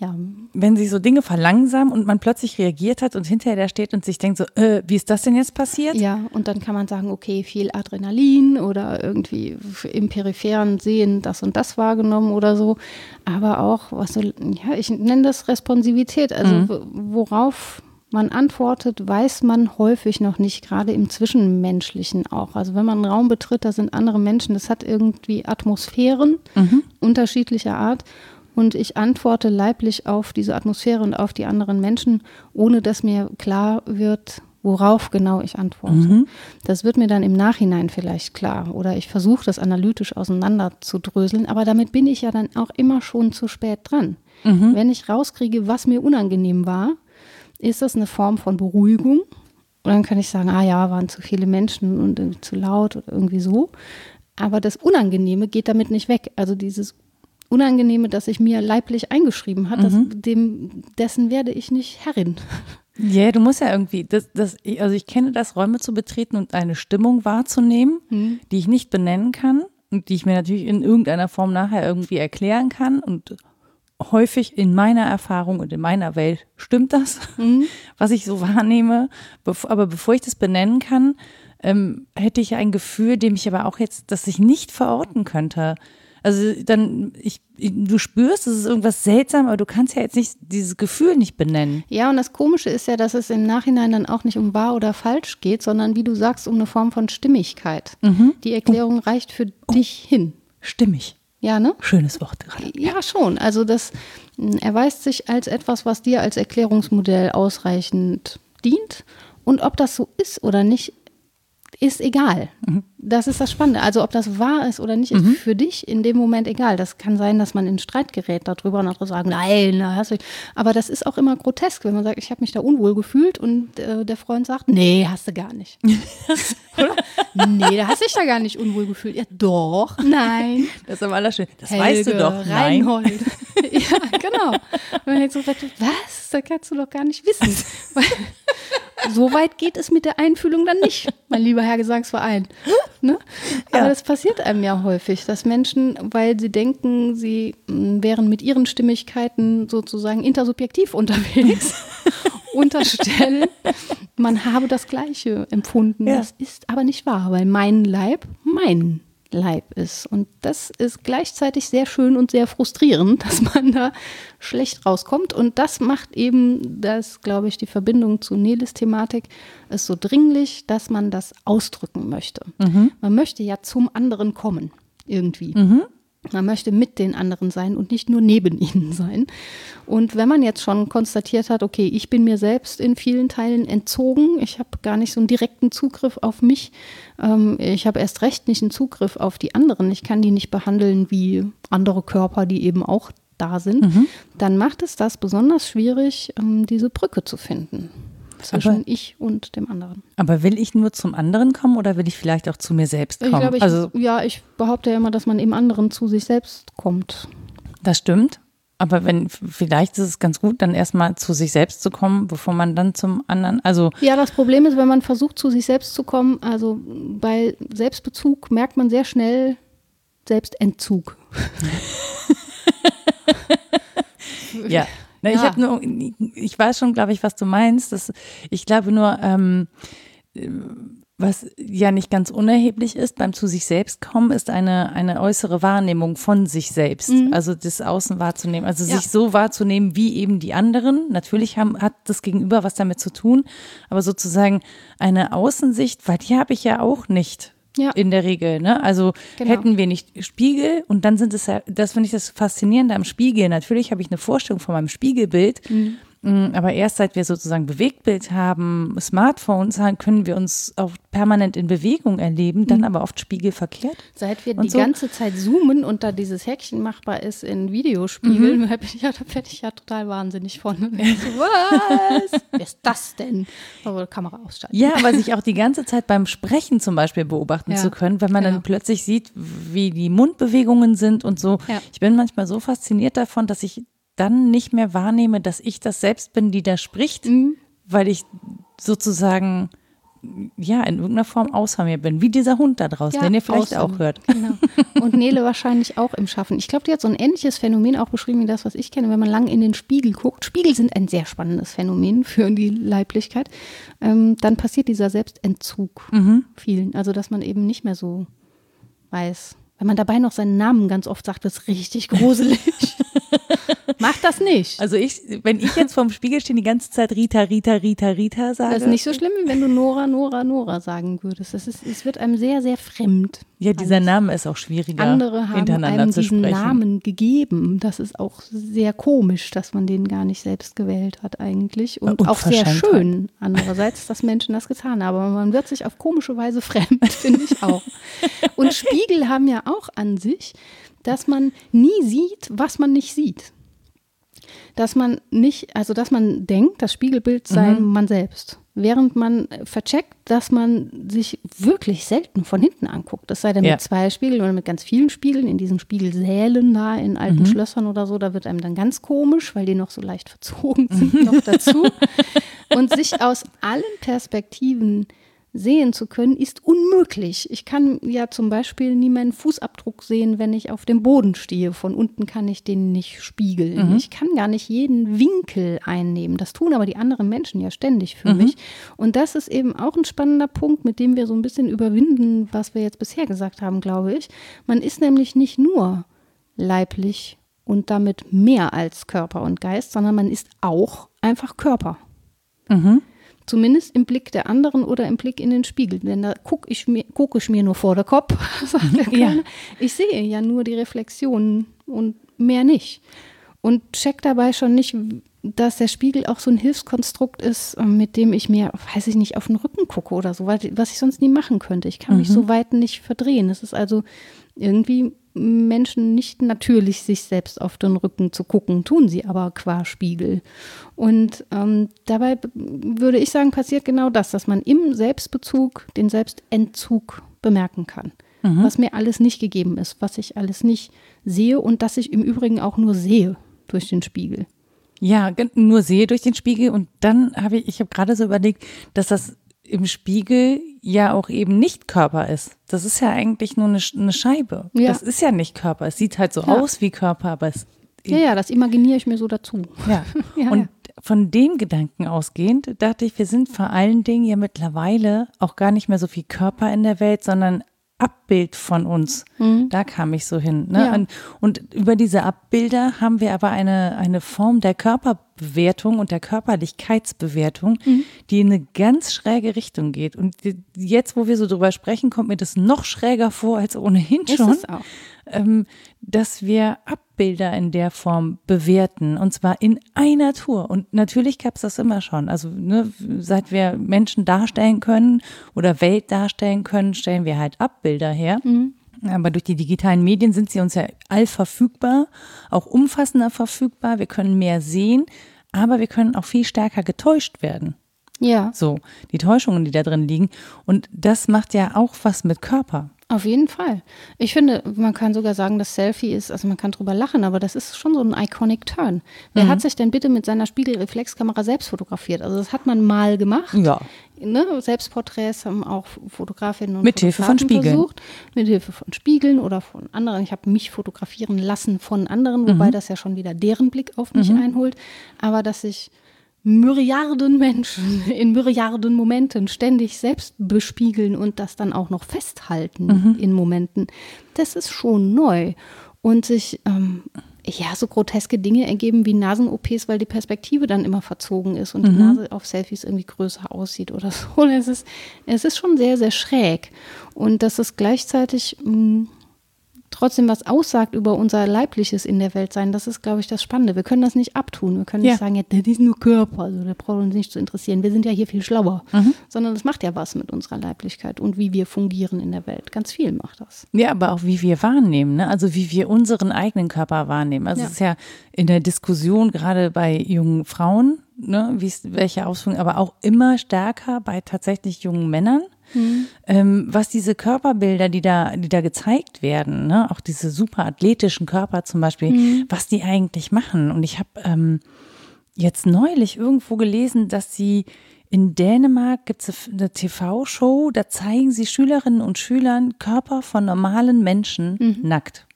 ja. Wenn sich so Dinge verlangsamen und man plötzlich reagiert hat und hinterher da steht und sich denkt so, äh, wie ist das denn jetzt passiert? Ja, und dann kann man sagen, okay, viel Adrenalin oder irgendwie im peripheren Sehen das und das wahrgenommen oder so. Aber auch, was so, ja, ich nenne das Responsivität, also mhm. worauf man antwortet, weiß man häufig noch nicht, gerade im Zwischenmenschlichen auch. Also wenn man einen Raum betritt, da sind andere Menschen, das hat irgendwie Atmosphären mhm. unterschiedlicher Art. und ich antworte leiblich auf diese Atmosphäre und auf die anderen Menschen, ohne dass mir klar wird, worauf genau ich antworte. Mhm. Das wird mir dann im Nachhinein vielleicht klar oder ich versuche das analytisch auseinander zu dröseln, aber damit bin ich ja dann auch immer schon zu spät dran. Mhm. Wenn ich rauskriege, was mir unangenehm war, ist das eine Form von Beruhigung. Und dann kann ich sagen, ah ja, waren zu viele Menschen und zu laut oder irgendwie so. Aber das Unangenehme geht damit nicht weg. Also dieses Unangenehme, das sich mir leiblich eingeschrieben hat, mhm. das, dem, dessen werde ich nicht Herrin. Ja, yeah, du musst ja irgendwie, das, das, also ich kenne das, Räume zu betreten und eine Stimmung wahrzunehmen, mhm. die ich nicht benennen kann und die ich mir natürlich in irgendeiner Form nachher irgendwie erklären kann. Und häufig in meiner Erfahrung und in meiner Welt stimmt das, mhm. was ich so wahrnehme. Aber bevor ich das benennen kann, ähm, hätte ich ein Gefühl, dem ich aber auch jetzt, das ich nicht verorten könnte. Also dann, ich, du spürst, es ist irgendwas seltsam, aber du kannst ja jetzt nicht dieses Gefühl nicht benennen. Ja, und das Komische ist ja, dass es im Nachhinein dann auch nicht um wahr oder falsch geht, sondern wie du sagst, um eine Form von Stimmigkeit. Mhm. Die Erklärung oh. reicht für oh. dich hin. Stimmig. Ja, ne? Schönes Wort gerade. Ja, schon. Also das hm, erweist sich als etwas, was dir als Erklärungsmodell ausreichend dient. Und ob das so ist oder nicht, ist egal. Mhm. Das ist das Spannende. Also ob das wahr ist oder nicht, ist mhm. für dich in dem Moment egal. Das kann sein, dass man in Streit gerät darüber und andere sagen, nein, na, hast du. Aber das ist auch immer grotesk, wenn man sagt, ich habe mich da unwohl gefühlt und äh, der Freund sagt, nee, hast du gar nicht. oder? Nee, da hast du dich da gar nicht unwohl gefühlt. Ja, doch, nein. Das ist am allerschönsten. Das Helge, weißt du doch, nein. Reinhold. ja, genau. Und man denkt so, was? Das kannst du doch gar nicht wissen. so weit geht es mit der Einfühlung dann nicht, mein lieber Herr Gesangsverein. Ne? Aber ja. das passiert einem ja häufig, dass Menschen, weil sie denken, sie mm, wären mit ihren Stimmigkeiten sozusagen intersubjektiv unterwegs, unterstellen, man habe das Gleiche empfunden. Ja. Das ist aber nicht wahr, weil mein Leib mein Leib ist. Und das ist gleichzeitig sehr schön und sehr frustrierend, dass man da schlecht rauskommt. Und das macht eben das, glaube ich, die Verbindung zu Nelis-Thematik ist so dringlich, dass man das ausdrücken möchte. Mhm. Man möchte ja zum anderen kommen, irgendwie. Mhm. Man möchte mit den anderen sein und nicht nur neben ihnen sein. Und wenn man jetzt schon konstatiert hat, okay, ich bin mir selbst in vielen Teilen entzogen, ich habe gar nicht so einen direkten Zugriff auf mich, ähm, ich habe erst recht nicht einen Zugriff auf die anderen, ich kann die nicht behandeln wie andere Körper, die eben auch da sind, mhm. dann macht es das besonders schwierig, ähm, diese Brücke zu finden zwischen aber, ich und dem anderen. Aber will ich nur zum anderen kommen oder will ich vielleicht auch zu mir selbst kommen? Ich glaube, ich, also, ja, ich behaupte ja immer, dass man im anderen zu sich selbst kommt. Das stimmt. Aber wenn, vielleicht ist es ganz gut, dann erstmal zu sich selbst zu kommen, bevor man dann zum anderen, also. Ja, das Problem ist, wenn man versucht, zu sich selbst zu kommen, also bei Selbstbezug merkt man sehr schnell Selbstentzug. ja. Na, ja. Ich habe nur, ich weiß schon, glaube ich, was du meinst. Das, ich glaube nur, ähm, was ja nicht ganz unerheblich ist beim zu sich selbst kommen, ist eine, eine äußere Wahrnehmung von sich selbst. Mhm. Also das Außen wahrzunehmen. Also ja. sich so wahrzunehmen wie eben die anderen. Natürlich haben, hat das Gegenüber was damit zu tun, aber sozusagen eine Außensicht, weil die habe ich ja auch nicht. Ja. In der Regel, ne? Also genau. hätten wir nicht Spiegel und dann sind es ja, das finde ich das Faszinierende am Spiegel. Natürlich habe ich eine Vorstellung von meinem Spiegelbild. Mhm. Mm, aber erst seit wir sozusagen Bewegtbild haben, Smartphones haben, können wir uns auch permanent in Bewegung erleben, dann mhm. aber oft spiegelverkehrt. Seit wir die so. ganze Zeit zoomen und da dieses Häkchen machbar ist in Videospiegeln, mhm. ich ja, da werde ich ja total wahnsinnig von. Und so, was? Wer ist das denn? Aber Kamera ausschalten. Ja, aber sich auch die ganze Zeit beim Sprechen zum Beispiel beobachten ja. zu können, wenn man ja. dann plötzlich sieht, wie die Mundbewegungen sind und so. Ja. Ich bin manchmal so fasziniert davon, dass ich dann nicht mehr wahrnehme, dass ich das selbst bin, die da spricht, mhm. weil ich sozusagen ja, in irgendeiner Form außer mir bin, wie dieser Hund da draußen, ja, den ihr vielleicht außer. auch hört. Genau. Und Nele wahrscheinlich auch im Schaffen. Ich glaube, die hat so ein ähnliches Phänomen auch beschrieben wie das, was ich kenne, wenn man lang in den Spiegel guckt. Spiegel sind ein sehr spannendes Phänomen für die Leiblichkeit. Ähm, dann passiert dieser Selbstentzug mhm. vielen. Also, dass man eben nicht mehr so weiß. Wenn man dabei noch seinen Namen ganz oft sagt, wird es richtig gruselig. Mach das nicht. Also ich, wenn ich jetzt vorm Spiegel stehe, die ganze Zeit Rita, Rita, Rita, Rita sage. Das ist nicht so schlimm, wie wenn du Nora, Nora, Nora sagen würdest. Das ist, es wird einem sehr, sehr fremd. Ja, dieser Name ist auch schwieriger Andere haben hintereinander einem zu diesen sprechen. Namen gegeben. Das ist auch sehr komisch, dass man den gar nicht selbst gewählt hat eigentlich. Und auch sehr schön andererseits, dass Menschen das getan haben. Aber man wird sich auf komische Weise fremd, finde ich auch. Und Spiegel haben ja auch an sich, dass man nie sieht, was man nicht sieht. Dass man nicht, also dass man denkt, das Spiegelbild sei man selbst. Während man vercheckt, dass man sich wirklich selten von hinten anguckt. Das sei denn Ja. mit zwei Spiegeln oder mit ganz vielen Spiegeln, in diesen Spiegelsälen da, in alten Schlössern oder so, da wird einem dann ganz komisch, weil die noch so leicht verzogen sind noch dazu. Und sich aus allen Perspektiven sehen zu können, ist unmöglich. Ich kann ja zum Beispiel nie meinen Fußabdruck sehen, wenn ich auf dem Boden stehe. Von unten kann ich den nicht spiegeln. Ich kann gar nicht jeden Winkel einnehmen. Das tun aber die anderen Menschen ja ständig für mich. Und das ist eben auch ein spannender Punkt, mit dem wir so ein bisschen überwinden, was wir jetzt bisher gesagt haben, glaube ich. Man ist nämlich nicht nur leiblich und damit mehr als Körper und Geist, sondern man ist auch einfach Körper. Zumindest im Blick der anderen oder im Blick in den Spiegel. Denn da gucke ich, mir- guck ich mir nur vor der Kopf, sagt der Ja. Ich sehe ja nur die Reflexionen und mehr nicht. Und check dabei schon nicht, dass der Spiegel auch so ein Hilfskonstrukt ist, äh, mit dem ich mir, weiß ich nicht, auf den Rücken gucke oder so, was ich sonst nie machen könnte. Ich kann mich so weit nicht verdrehen. Es ist also irgendwie Menschen nicht natürlich, sich selbst auf den Rücken zu gucken, tun sie aber qua Spiegel. Und ähm, dabei würde ich sagen, passiert genau das, dass man im Selbstbezug den Selbstentzug bemerken kann. Was mir alles nicht gegeben ist, was ich alles nicht sehe und das ich im Übrigen auch nur sehe durch den Spiegel. Ja, nur sehe durch den Spiegel und dann habe ich, ich habe gerade so überlegt, dass das im Spiegel ja auch eben nicht Körper ist. Das ist ja eigentlich nur eine, eine Scheibe. Ja. Das ist ja nicht Körper. Es sieht halt so Ja. aus wie Körper, aber es Ja, ja, das imaginiere ich mir so dazu. Ja. Ja, und von dem Gedanken ausgehend dachte ich, wir sind vor allen Dingen ja mittlerweile auch gar nicht mehr so viel Körper in der Welt, sondern Abbild von uns. Da kam ich so hin. Ne? Mhm. Ja. Und, und über diese Abbilder haben wir aber eine, eine Form der Körperbewertung und der Körperlichkeitsbewertung, Mhm. die in eine ganz schräge Richtung geht. Und jetzt, wo wir so drüber sprechen, kommt mir das noch schräger vor als ohnehin schon ähm, dass wir Abbilder in der Form bewerten und zwar in einer Tour. Und natürlich gab es das immer schon. Also ne, seit wir Menschen darstellen können oder Welt darstellen können, stellen wir halt Abbilder her. Aber durch die digitalen Medien sind sie uns ja all verfügbar, auch umfassender verfügbar. Wir können mehr sehen, aber wir können auch viel stärker getäuscht werden. Ja, So, die Täuschungen, die da drin liegen. Und das macht ja auch was mit Körper. auf jeden Fall. Ich finde, man kann sogar sagen, das Selfie ist, also man kann drüber lachen, aber das ist schon so ein iconic Turn. Wer Mhm. hat sich denn bitte mit seiner Spiegelreflexkamera selbst fotografiert? Also das hat man mal gemacht. Ja. Ne? Selbstporträts haben auch Fotografinnen und Mit Hilfe von Spiegeln. versucht. Mit Hilfe von Spiegeln oder von anderen. Ich habe mich fotografieren lassen von anderen, wobei Mhm. das ja schon wieder deren Blick auf mich einholt. Aber dass sich Myriarden Menschen in Myriarden Momenten ständig selbst bespiegeln und das dann auch noch festhalten Mhm. in Momenten, das ist schon neu. Und sich ähm, ja so groteske Dinge ergeben wie Nasen-OPs, weil die Perspektive dann immer verzogen ist und die Mhm. Nase auf Selfies irgendwie größer aussieht oder so. Es ist, es ist schon sehr, sehr schräg. Und dass es gleichzeitig mh, trotzdem was aussagt über unser Leibliches in der Welt sein, das ist, glaube ich, das Spannende. Wir können das nicht abtun. Wir können Ja. nicht sagen, ja, das ist nur Körper, also der braucht uns nicht zu interessieren. Wir sind ja hier viel schlauer. Mhm. Sondern das macht ja was mit unserer Leiblichkeit und wie wir fungieren in der Welt. Ganz viel macht das. Ja, aber auch wie wir wahrnehmen, ne? also wie wir unseren eigenen Körper wahrnehmen. Also Ja. es ist ja in der Diskussion gerade bei jungen Frauen, ne, wie welche Ausführungen, aber auch immer stärker bei tatsächlich jungen Männern, ähm, was diese Körperbilder, die da, die da gezeigt werden, ne, auch diese super athletischen Körper zum Beispiel, was die eigentlich machen. Und ich habe ähm, jetzt neulich irgendwo gelesen, dass sie in Dänemark gibt es eine TV-Show, da zeigen sie Schülerinnen und Schülern Körper von normalen Menschen nackt.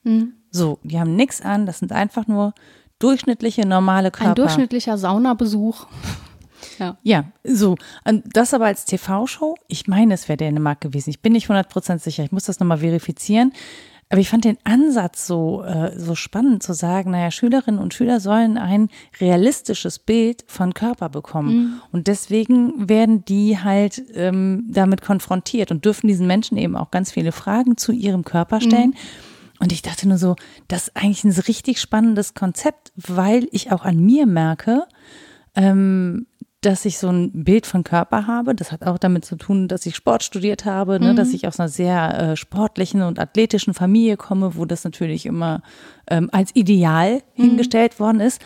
So, die haben nichts an, das sind einfach nur durchschnittliche, normale Körper. Ein durchschnittlicher Saunabesuch. Ja. Ja, so. Und das aber als TV-Show, ich meine, es wäre Dänemark gewesen. Ich bin nicht 100% sicher, ich muss das nochmal verifizieren. Aber ich fand den Ansatz so, äh, so spannend zu sagen, naja, Schülerinnen und Schüler sollen ein realistisches Bild von Körper bekommen. Mhm. Und deswegen werden die halt ähm, damit konfrontiert und dürfen diesen Menschen eben auch ganz viele Fragen zu ihrem Körper stellen. Mhm. Und ich dachte nur so, das ist eigentlich ein richtig spannendes Konzept, weil ich auch an mir merke, ähm, dass ich so ein Bild von Körper habe. Das hat auch damit zu tun, dass ich Sport studiert habe, ne? Mhm. dass ich aus einer sehr äh, sportlichen und athletischen Familie komme, wo das natürlich immer ähm, als Ideal mhm. hingestellt worden ist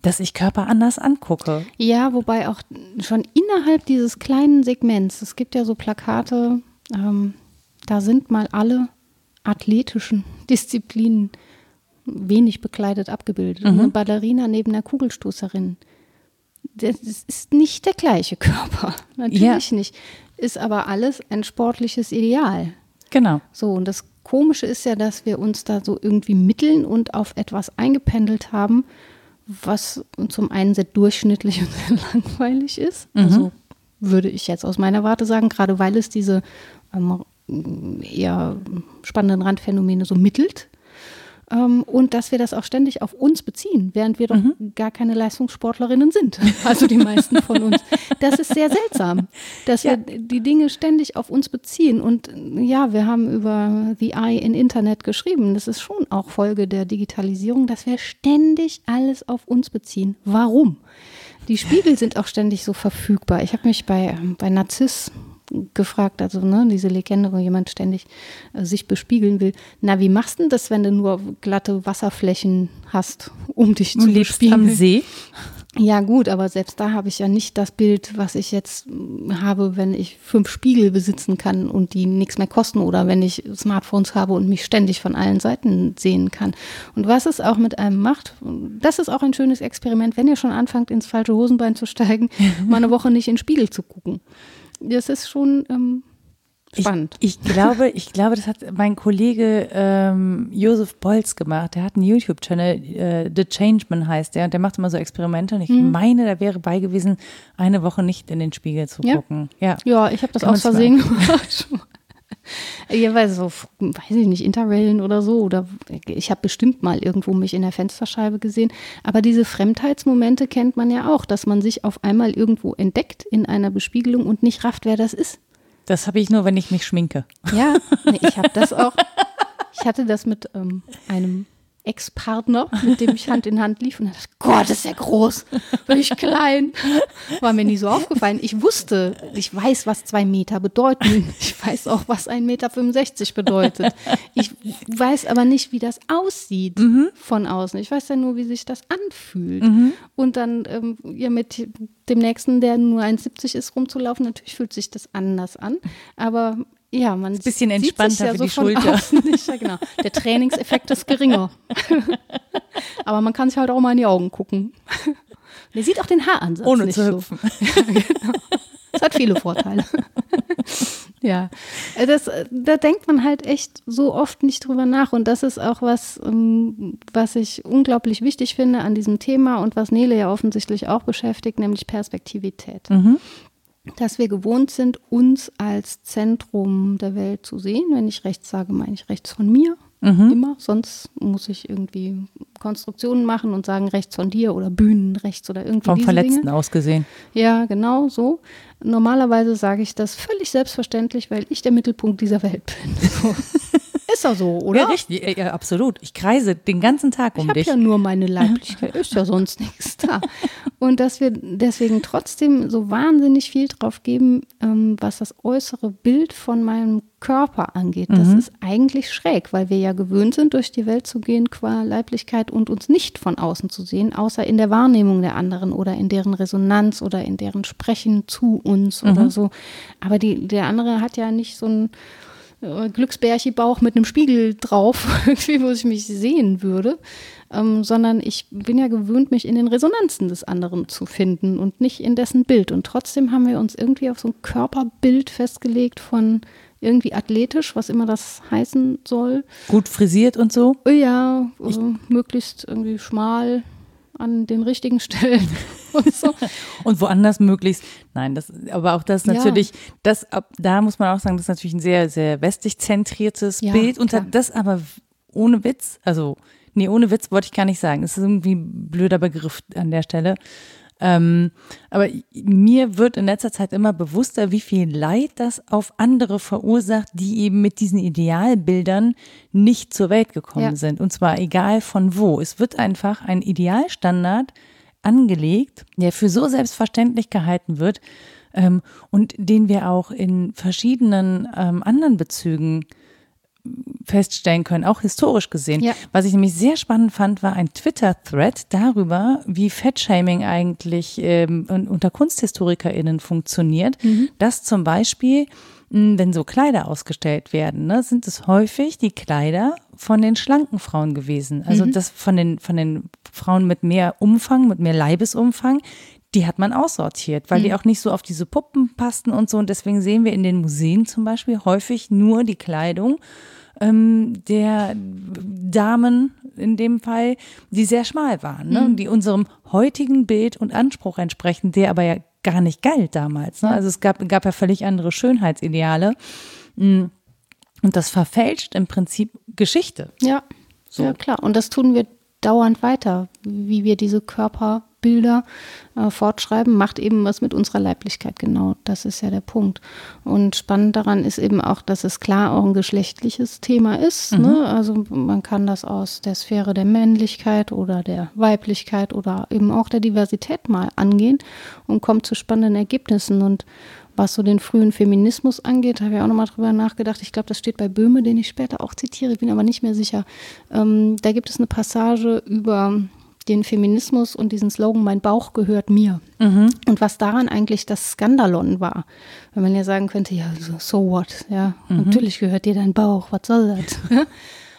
dass ich Körper anders angucke. Ja, wobei auch schon innerhalb dieses kleinen Segments, es gibt ja so Plakate, ähm, da sind mal alle athletischen Disziplinen wenig bekleidet abgebildet. Mhm. Eine Ballerina neben einer Kugelstoßerin das ist nicht der gleiche Körper. Natürlich ja. nicht. Ist aber alles ein sportliches Ideal. Genau. So, und das Komische ist ja, dass wir uns da so irgendwie mitteln und auf etwas eingependelt haben, was zum einen sehr durchschnittlich und sehr langweilig ist. Mhm. Also würde ich jetzt aus meiner Warte sagen, gerade weil es diese ähm, eher spannenden Randphänomene so mittelt. Ähm, und dass wir das auch ständig auf uns beziehen, während wir doch mhm. gar keine Leistungssportlerinnen sind. Also die meisten von uns. Das ist sehr seltsam, dass ja. wir die Dinge ständig auf uns beziehen. Und ja, wir haben über The Eye in Internet geschrieben. Das ist schon auch Folge der Digitalisierung, dass wir ständig alles auf uns beziehen. Warum? Die Spiegel sind auch ständig so verfügbar. Ich habe mich bei, ähm, bei Narziss gefragt, also ne, diese Legende, wo jemand ständig äh, sich bespiegeln will. Na, wie machst du denn das, wenn du nur glatte Wasserflächen hast, um dich du zu lebst bespiegeln? am See? Ja gut, aber selbst da habe ich ja nicht das Bild, was ich jetzt hm, habe, wenn ich fünf Spiegel besitzen kann und die nichts mehr kosten oder wenn ich Smartphones habe und mich ständig von allen Seiten sehen kann. Und was es auch mit einem macht, das ist auch ein schönes Experiment, wenn ihr schon anfangt, ins falsche Hosenbein zu steigen, mal eine Woche nicht in den Spiegel zu gucken das ist schon ähm, spannend. Ich, ich, glaube, ich glaube, das hat mein Kollege ähm, Josef Bolz gemacht. Der hat einen YouTube-Channel, äh, The Changeman heißt der, und der macht immer so Experimente. Und ich mhm. meine, da wäre bei gewesen, eine Woche nicht in den Spiegel zu gucken. Ja, ja, ich habe das Kann aus Versehen gemacht. Jeweils so, weiß ich nicht, Interrailen oder so. Oder ich habe bestimmt mal irgendwo mich in der Fensterscheibe gesehen. Aber diese Fremdheitsmomente kennt man ja auch, dass man sich auf einmal irgendwo entdeckt in einer Bespiegelung und nicht rafft, wer das ist. Das habe ich nur, wenn ich mich schminke. Ja, nee, ich habe das auch. Ich hatte das mit ähm, einem Ex-Partner, mit dem ich Hand in Hand lief. Und er dachte, Gott, ist der groß, bin ich klein. War mir nie so aufgefallen. Ich wusste, ich weiß, was zwei Meter bedeuten. Ich weiß auch, was ein Meter 65 bedeutet. Ich weiß aber nicht, wie das aussieht mhm. von außen. Ich weiß ja nur, wie sich das anfühlt. Mhm. Und dann ähm, ja, mit dem Nächsten, der nur 1,70 ist, rumzulaufen, natürlich fühlt sich das anders an. Aber ja, man ist ein bisschen entspannter ja für so die Schulter. Nicht, ja, genau. Der Trainingseffekt ist geringer. Aber man kann sich halt auch mal in die Augen gucken. Der sieht auch den Haaransatz Ohne nicht zu hüpfen. So. Ja, genau. Das hat viele Vorteile. ja, das, da denkt man halt echt so oft nicht drüber nach. Und das ist auch was, ähm, was ich unglaublich wichtig finde an diesem Thema und was Nele ja offensichtlich auch beschäftigt, nämlich Perspektivität. Mhm dass wir gewohnt sind, uns als Zentrum der Welt zu sehen. Wenn ich rechts sage, meine ich rechts von mir. Mhm. Immer. Sonst muss ich irgendwie Konstruktionen machen und sagen rechts von dir oder Bühnen rechts oder irgendwie. Vom Verletzten Dinge. aus gesehen. Ja, genau so. Normalerweise sage ich das völlig selbstverständlich, weil ich der Mittelpunkt dieser Welt bin. So. Ist doch so, oder? Ja, richtig, ja, absolut. Ich kreise den ganzen Tag um ich dich. Ich habe ja nur meine Leiblichkeit, ist ja sonst nichts da. Und dass wir deswegen trotzdem so wahnsinnig viel drauf geben, ähm, was das äußere Bild von meinem Körper angeht. Das mhm. ist eigentlich schräg, weil wir ja gewöhnt sind, durch die Welt zu gehen qua Leiblichkeit und uns nicht von außen zu sehen, außer in der Wahrnehmung der anderen oder in deren Resonanz oder in deren Sprechen zu uns mhm. oder so. Aber die, der andere hat ja nicht so ein Glücksbärchi-Bauch mit einem Spiegel drauf, irgendwie, wo ich mich sehen würde, ähm, sondern ich bin ja gewöhnt, mich in den Resonanzen des anderen zu finden und nicht in dessen Bild. Und trotzdem haben wir uns irgendwie auf so ein Körperbild festgelegt von irgendwie athletisch, was immer das heißen soll. Gut frisiert und so? Ja, also möglichst irgendwie schmal an den richtigen Stellen und so. und woanders möglichst. Nein, das, aber auch das natürlich, ja. das, da muss man auch sagen, das ist natürlich ein sehr, sehr westlich zentriertes ja, Bild und klar. das aber ohne Witz, also nee, ohne Witz wollte ich gar nicht sagen. Es ist irgendwie ein blöder Begriff an der Stelle. Ähm, aber mir wird in letzter Zeit immer bewusster, wie viel Leid das auf andere verursacht, die eben mit diesen Idealbildern nicht zur Welt gekommen ja. sind. Und zwar egal von wo. Es wird einfach ein Idealstandard angelegt, der für so selbstverständlich gehalten wird ähm, und den wir auch in verschiedenen ähm, anderen Bezügen feststellen können, auch historisch gesehen. Ja. Was ich nämlich sehr spannend fand, war ein Twitter-Thread darüber, wie Fettshaming eigentlich ähm, unter KunsthistorikerInnen funktioniert, mhm. dass zum Beispiel hm, wenn so Kleider ausgestellt werden, ne, sind es häufig die Kleider von den schlanken Frauen gewesen. Also mhm. das von den, von den Frauen mit mehr Umfang, mit mehr Leibesumfang, die hat man aussortiert, weil mhm. die auch nicht so auf diese Puppen passten und so. Und deswegen sehen wir in den Museen zum Beispiel häufig nur die Kleidung ähm, der Damen in dem Fall, die sehr schmal waren, ne? Mhm. die unserem heutigen Bild und Anspruch entsprechen, der aber ja gar nicht galt damals. Ne? Also es gab, gab ja völlig andere Schönheitsideale. Mm. Und das verfälscht im Prinzip Geschichte. Ja, so. ja klar. Und das tun wir dauernd weiter, wie wir diese Körper Bilder äh, fortschreiben, macht eben was mit unserer Leiblichkeit. Genau, das ist ja der Punkt. Und spannend daran ist eben auch, dass es klar auch ein geschlechtliches Thema ist. Mhm. Ne? Also man kann das aus der Sphäre der Männlichkeit oder der Weiblichkeit oder eben auch der Diversität mal angehen und kommt zu spannenden Ergebnissen. Und was so den frühen Feminismus angeht, habe ich auch nochmal drüber nachgedacht. Ich glaube, das steht bei Böhme, den ich später auch zitiere, bin aber nicht mehr sicher. Ähm, da gibt es eine Passage über den Feminismus und diesen Slogan, mein Bauch gehört mir. Mhm. Und was daran eigentlich das Skandalon war. Wenn man ja sagen könnte, ja, so, so what, ja, mhm. natürlich gehört dir dein Bauch, was soll das?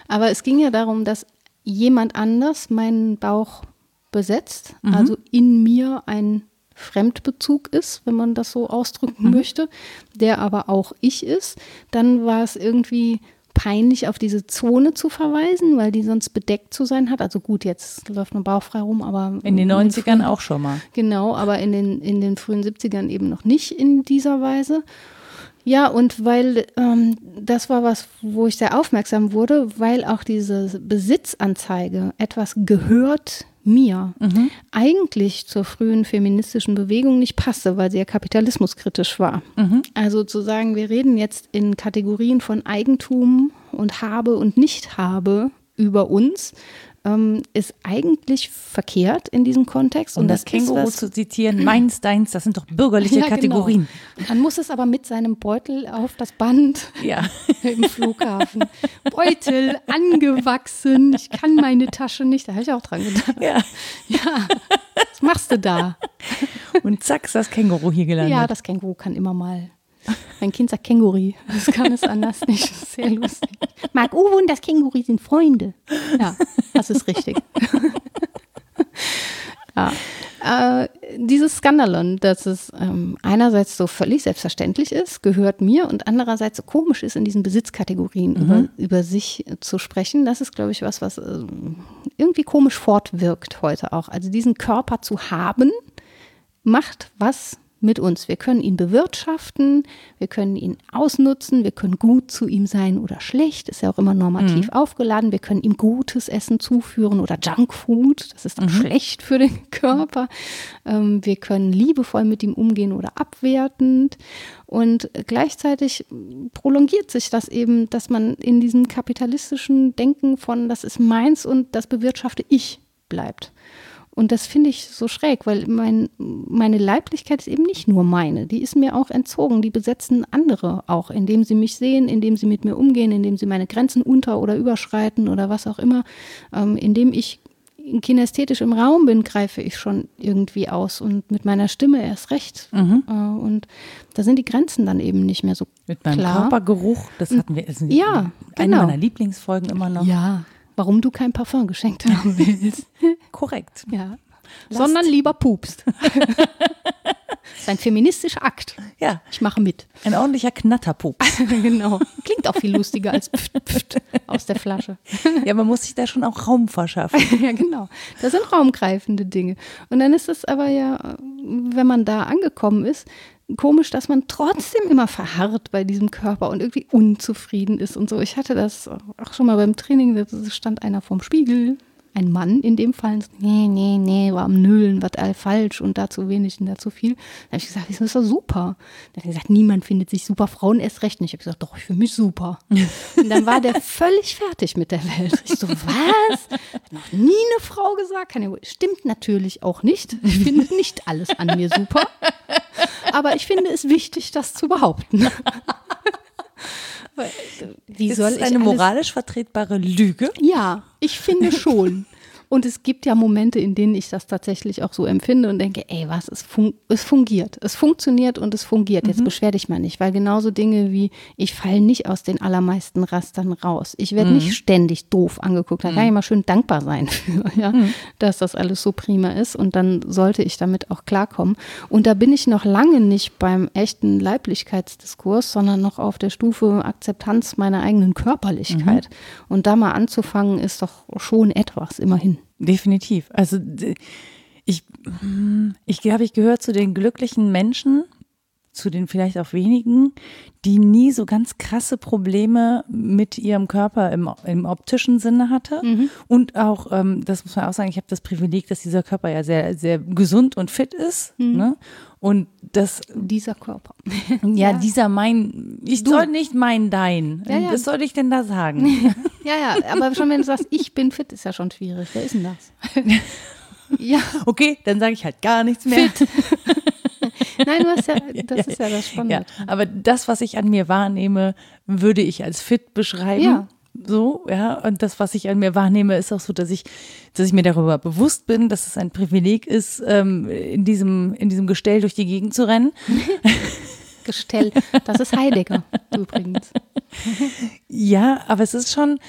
Aber es ging ja darum, dass jemand anders meinen Bauch besetzt, mhm. also in mir ein Fremdbezug ist, wenn man das so ausdrücken mhm. möchte, der aber auch ich ist, dann war es irgendwie peinlich, auf diese Zone zu verweisen, weil die sonst bedeckt zu sein hat. Also gut, jetzt läuft man bauchfrei rum, aber. In den 90ern frühen, auch schon mal. Genau, aber in den, in den frühen 70ern eben noch nicht in dieser Weise. Ja, und weil ähm, das war was, wo ich sehr aufmerksam wurde, weil auch diese Besitzanzeige etwas gehört mir mhm. eigentlich zur frühen feministischen Bewegung nicht passte, weil sie ja kapitalismuskritisch war. Mhm. Also zu sagen, wir reden jetzt in Kategorien von Eigentum und Habe und Nicht-Habe über uns, ähm, ist eigentlich verkehrt in diesem Kontext. Um und das, das Känguru zu zitieren, meins, deins, das sind doch bürgerliche ja, genau. Kategorien. Genau. Man muss es aber mit seinem Beutel auf das Band ja. im Flughafen. Beutel angewachsen, ich kann meine Tasche nicht, da habe ich auch dran gedacht. Ja. ja, was machst du da? Und zack, ist das Känguru hier gelandet. Ja, das Känguru kann immer mal mein Kind sagt Känguri. Das kann es anders nicht. Das ist sehr lustig. Marc Uwe und das Känguri sind Freunde. Ja, das ist richtig. ja. Äh, dieses Skandalon, dass es ähm, einerseits so völlig selbstverständlich ist, gehört mir und andererseits so komisch ist, in diesen Besitzkategorien mhm. über, über sich zu sprechen, das ist, glaube ich, was, was äh, irgendwie komisch fortwirkt heute auch. Also diesen Körper zu haben, macht was mit uns. Wir können ihn bewirtschaften, wir können ihn ausnutzen, wir können gut zu ihm sein oder schlecht, ist ja auch immer normativ mhm. aufgeladen. Wir können ihm gutes Essen zuführen oder Junkfood, das ist dann mhm. schlecht für den Körper. Ähm, wir können liebevoll mit ihm umgehen oder abwertend. Und gleichzeitig prolongiert sich das eben, dass man in diesem kapitalistischen Denken von, das ist meins und das bewirtschafte ich bleibt. Und das finde ich so schräg, weil mein, meine Leiblichkeit ist eben nicht nur meine, die ist mir auch entzogen. Die besetzen andere auch, indem sie mich sehen, indem sie mit mir umgehen, indem sie meine Grenzen unter- oder überschreiten oder was auch immer. Ähm, indem ich kinästhetisch im Raum bin, greife ich schon irgendwie aus und mit meiner Stimme erst recht. Mhm. Äh, und da sind die Grenzen dann eben nicht mehr so Mit meinem klar. Körpergeruch, das hatten wir, das ja, eine genau. meiner Lieblingsfolgen immer noch. Ja, warum du kein Parfum geschenkt haben willst. Korrekt. Ja. Sondern lieber pupst. das ist ein feministischer Akt. Ja. Ich mache mit. Ein ordentlicher Knatterpups. genau. Klingt auch viel lustiger als pft, pft aus der Flasche. ja, man muss sich da schon auch Raum verschaffen. ja, genau. Das sind raumgreifende Dinge. Und dann ist es aber ja wenn man da angekommen ist, komisch, dass man trotzdem immer verharrt bei diesem Körper und irgendwie unzufrieden ist und so. Ich hatte das auch schon mal beim Training, da stand einer vorm Spiegel, ein Mann in dem Fall, nee, nee, nee, war am Nüllen, was all falsch und da zu wenig und da zu viel. Da habe ich gesagt, das ist doch super. Dann hat er gesagt, niemand findet sich super, Frauen erst recht nicht. Ich habe gesagt, doch, ich fühle mich super. und dann war der völlig fertig mit der Welt. Ich so, was? Hat noch nie eine Frau gesagt? Kann ja. Stimmt natürlich auch nicht. Ich finde nicht alles an mir super. Aber ich finde es wichtig, das zu behaupten. Wie soll ist es eine moralisch vertretbare Lüge? Ja, ich finde schon. Und es gibt ja Momente, in denen ich das tatsächlich auch so empfinde und denke, ey, was, es, fun es fungiert. Es funktioniert und es fungiert. Jetzt mhm. beschwer dich mal nicht, weil genauso Dinge wie, ich falle nicht aus den allermeisten Rastern raus. Ich werde mhm. nicht ständig doof angeguckt. Da kann ich mhm. mal schön dankbar sein für, ja, mhm. dass das alles so prima ist. Und dann sollte ich damit auch klarkommen. Und da bin ich noch lange nicht beim echten Leiblichkeitsdiskurs, sondern noch auf der Stufe Akzeptanz meiner eigenen Körperlichkeit. Mhm. Und da mal anzufangen, ist doch schon etwas, immerhin. Definitiv. Also ich, ich glaube, ich gehöre zu den glücklichen Menschen, zu den vielleicht auch wenigen, die nie so ganz krasse Probleme mit ihrem Körper im, im optischen Sinne hatte. Mhm. Und auch, ähm, das muss man auch sagen, ich habe das Privileg, dass dieser Körper ja sehr, sehr gesund und fit ist. Mhm. Ne? Und das. Dieser Körper. Ja, ja. dieser mein. Ich du. soll nicht mein dein. Ja, ja. Was soll ich denn da sagen? ja, ja, aber schon wenn du sagst, ich bin fit, ist ja schon schwierig. Wer ist denn das? ja. Okay, dann sage ich halt gar nichts mehr. Fit. Nein, du hast ja, das ist ja das Spannende. Ja, aber das, was ich an mir wahrnehme, würde ich als fit beschreiben. Ja. So, ja, und das, was ich an mir wahrnehme, ist auch so, dass ich, dass ich mir darüber bewusst bin, dass es ein Privileg ist, ähm, in diesem, in diesem Gestell durch die Gegend zu rennen. Gestell, das ist Heidegger übrigens. Ja, aber es ist schon,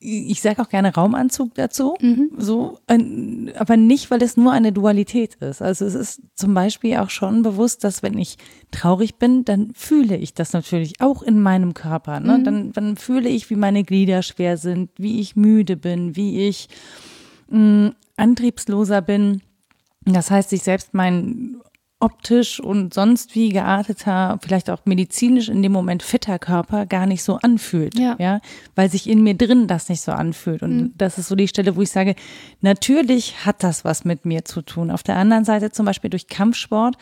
ich sage auch gerne Raumanzug dazu, mhm. so, aber nicht, weil es nur eine Dualität ist. Also es ist zum Beispiel auch schon bewusst, dass wenn ich traurig bin, dann fühle ich das natürlich auch in meinem Körper. Ne? Mhm. Dann, dann fühle ich, wie meine Glieder schwer sind, wie ich müde bin, wie ich mh, antriebsloser bin. Das heißt, sich selbst mein optisch und sonst wie gearteter, vielleicht auch medizinisch in dem Moment fitter Körper gar nicht so anfühlt. Ja. ja weil sich in mir drin das nicht so anfühlt. Und mhm. das ist so die Stelle, wo ich sage, natürlich hat das was mit mir zu tun. Auf der anderen Seite zum Beispiel durch Kampfsport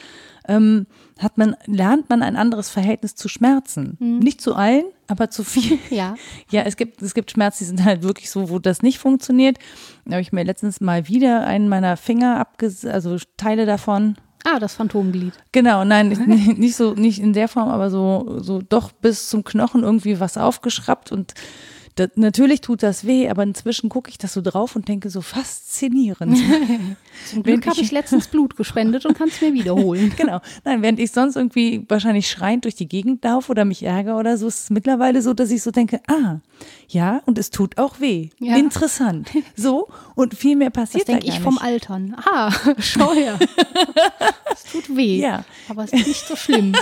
ähm, hat man, lernt man ein anderes Verhältnis zu Schmerzen. Mhm. Nicht zu allen, aber zu viel. Ja. Ja, es gibt, es gibt Schmerzen, die sind halt wirklich so, wo das nicht funktioniert. Da habe ich mir letztens mal wieder einen meiner Finger abges, also Teile davon Ah, das Phantomglied. Genau, nein, nicht, nicht so, nicht in der Form, aber so, so doch bis zum Knochen irgendwie was aufgeschraubt und das, natürlich tut das weh, aber inzwischen gucke ich das so drauf und denke so faszinierend. Zum Glück habe ich letztens Blut gespendet und kann es mir wiederholen. genau. Nein, während ich sonst irgendwie wahrscheinlich schreiend durch die Gegend laufe oder mich ärgere oder so, ist es mittlerweile so, dass ich so denke, ah, ja, und es tut auch weh. Ja. Interessant. So, und viel mehr passiert das denke ich vom Altern. Ah, schau her. es tut weh, ja. aber es ist nicht so schlimm.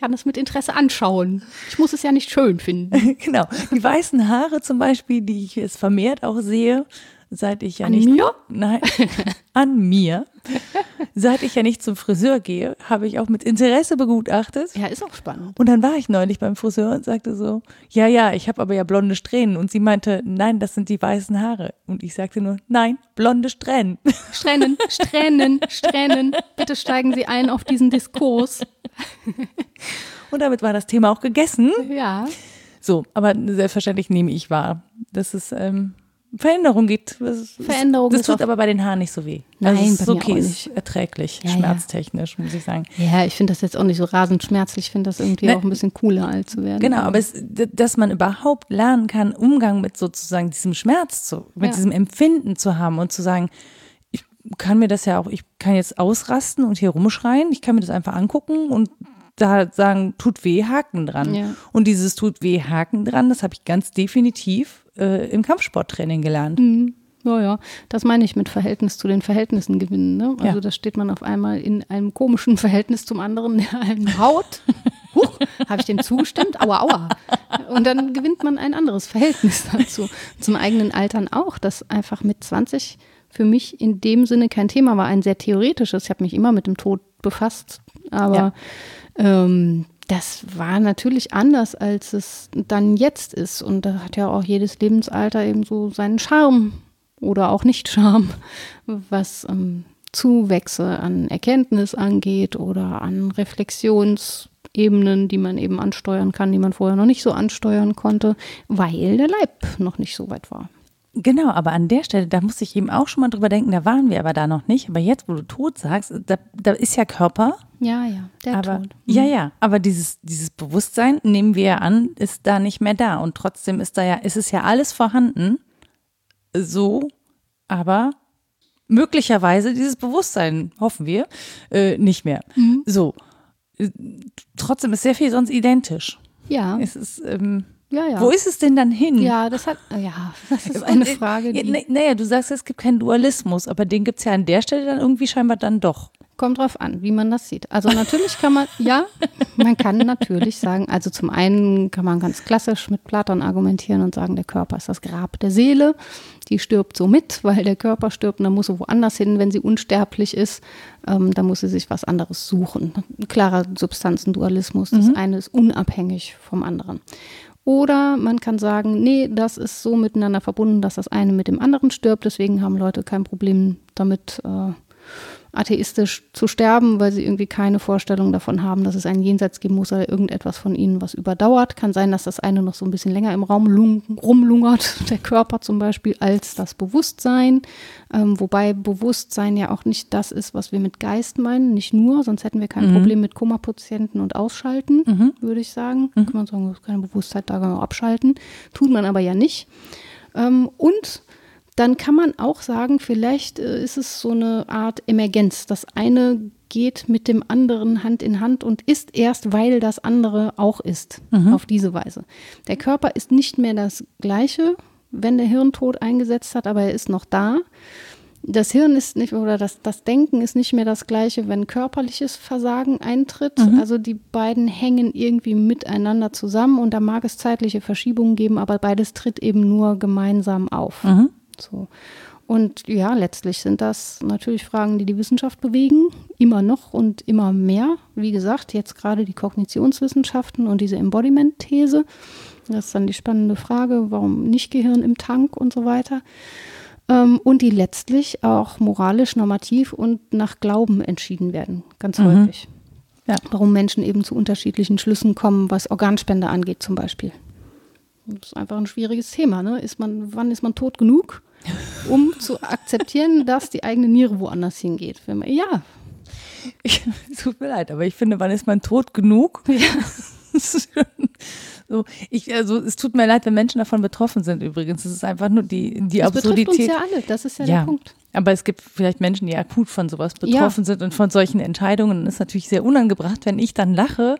Ich kann es mit Interesse anschauen. Ich muss es ja nicht schön finden. genau. Die weißen Haare zum Beispiel, die ich jetzt vermehrt auch sehe, seit ich ja an nicht. Mir? Nein, an mir. Seit ich ja nicht zum Friseur gehe, habe ich auch mit Interesse begutachtet. Ja, ist auch spannend. Und dann war ich neulich beim Friseur und sagte so, ja, ja, ich habe aber ja blonde Strähnen. Und sie meinte, nein, das sind die weißen Haare. Und ich sagte nur, nein, blonde Strähnen. Strähnen, Strähnen, Strähnen. Bitte steigen Sie ein auf diesen Diskurs. Und damit war das Thema auch gegessen. Ja. So, aber selbstverständlich nehme ich wahr. Das ist ähm, Veränderung geht. Das, Veränderung das tut aber bei den Haaren nicht so weh. Nein, also es ist okay, ist erträglich, ja, schmerztechnisch, muss ich sagen. Ja, ich finde das jetzt auch nicht so rasend schmerzlich. Ich finde das irgendwie ne, auch ein bisschen cooler, alt zu werden. Genau, aber es, dass man überhaupt lernen kann, Umgang mit sozusagen diesem Schmerz zu, mit ja. diesem Empfinden zu haben und zu sagen, kann mir das ja auch, ich kann jetzt ausrasten und hier rumschreien, ich kann mir das einfach angucken und da sagen, tut weh, Haken dran. Ja. Und dieses tut weh, Haken dran, das habe ich ganz definitiv äh, im Kampfsporttraining gelernt. Mhm. Ja, ja, das meine ich mit Verhältnis zu den Verhältnissen gewinnen. Ne? Also ja. da steht man auf einmal in einem komischen Verhältnis zum anderen, der einen haut. Huch, habe ich dem zugestimmt? Aua, aua. Und dann gewinnt man ein anderes Verhältnis dazu. Zum eigenen Altern auch, dass einfach mit 20 für mich in dem Sinne kein Thema war, ein sehr theoretisches. Ich habe mich immer mit dem Tod befasst, aber ja. ähm, das war natürlich anders, als es dann jetzt ist. Und da hat ja auch jedes Lebensalter eben so seinen Charme oder auch nicht Charme, was ähm, Zuwächse an Erkenntnis angeht oder an Reflexionsebenen, die man eben ansteuern kann, die man vorher noch nicht so ansteuern konnte, weil der Leib noch nicht so weit war. Genau, aber an der Stelle, da muss ich eben auch schon mal drüber denken, da waren wir aber da noch nicht. Aber jetzt, wo du tot sagst, da, da ist ja Körper. Ja, ja, der aber, Tod. Mhm. Ja, ja, aber dieses, dieses Bewusstsein, nehmen wir ja an, ist da nicht mehr da. Und trotzdem ist da ja, ist es ja alles vorhanden, so, aber möglicherweise dieses Bewusstsein, hoffen wir, äh, nicht mehr. Mhm. So. Äh, trotzdem ist sehr viel sonst identisch. Ja. Es ist, ähm, ja, ja. Wo ist es denn dann hin? Ja, das hat, ja, das ist eine Frage. Die ja, naja, du sagst, es gibt keinen Dualismus, aber den gibt es ja an der Stelle dann irgendwie scheinbar dann doch. Kommt drauf an, wie man das sieht. Also natürlich kann man, ja, man kann natürlich sagen, also zum einen kann man ganz klassisch mit Platon argumentieren und sagen, der Körper ist das Grab der Seele. Die stirbt so mit, weil der Körper stirbt und dann muss sie woanders hin, wenn sie unsterblich ist. Ähm, da muss sie sich was anderes suchen. Klarer Substanzendualismus. Das mhm. eine ist unabhängig vom anderen. Oder man kann sagen, nee, das ist so miteinander verbunden, dass das eine mit dem anderen stirbt. Deswegen haben Leute kein Problem damit, äh, atheistisch zu sterben, weil sie irgendwie keine Vorstellung davon haben, dass es ein Jenseits geben muss oder irgendetwas von ihnen, was überdauert. Kann sein, dass das eine noch so ein bisschen länger im Raum rumlungert, der Körper zum Beispiel, als das Bewusstsein. Ähm, wobei Bewusstsein ja auch nicht das ist, was wir mit Geist meinen, nicht nur, sonst hätten wir kein mhm. Problem mit Koma-Patienten und Ausschalten, mhm. würde ich sagen. Mhm. Kann man sagen, ist keine Bewusstheit, da kann man abschalten. Tut man aber ja nicht. Ähm, und dann kann man auch sagen, vielleicht äh, ist es so eine Art Emergenz. Das eine geht mit dem anderen Hand in Hand und ist erst, weil das andere auch ist, mhm. auf diese Weise. Der Körper ist nicht mehr das gleiche, wenn der Hirntod eingesetzt hat, aber er ist noch da. Das Hirn ist nicht, oder das, das Denken ist nicht mehr das gleiche, wenn körperliches Versagen eintritt. Mhm. Also die beiden hängen irgendwie miteinander zusammen und da mag es zeitliche Verschiebungen geben, aber beides tritt eben nur gemeinsam auf. Mhm. So. Und ja, letztlich sind das natürlich Fragen, die die Wissenschaft bewegen, immer noch und immer mehr. Wie gesagt, jetzt gerade die Kognitionswissenschaften und diese Embodiment-These. Das ist dann die spannende Frage, warum nicht Gehirn im Tank und so weiter. Ähm, und die letztlich auch moralisch, normativ und nach Glauben entschieden werden, ganz mhm. häufig. Ja. Warum Menschen eben zu unterschiedlichen Schlüssen kommen, was Organspende angeht zum Beispiel. Das ist einfach ein schwieriges Thema. Ne? Ist man, wann ist man tot genug? Um zu akzeptieren, dass die eigene Niere woanders hingeht. Man, ja. Ich, tut mir leid, aber ich finde, wann ist man tot genug? Ja. so, ich, also es tut mir leid, wenn Menschen davon betroffen sind übrigens. Es ist einfach nur die, die das Absurdität. Das betrifft uns ja alle, das ist ja, ja, der Punkt. Aber es gibt vielleicht Menschen, die akut von sowas betroffen ja. sind und von solchen Entscheidungen. Und es ist natürlich sehr unangebracht, wenn ich dann lache.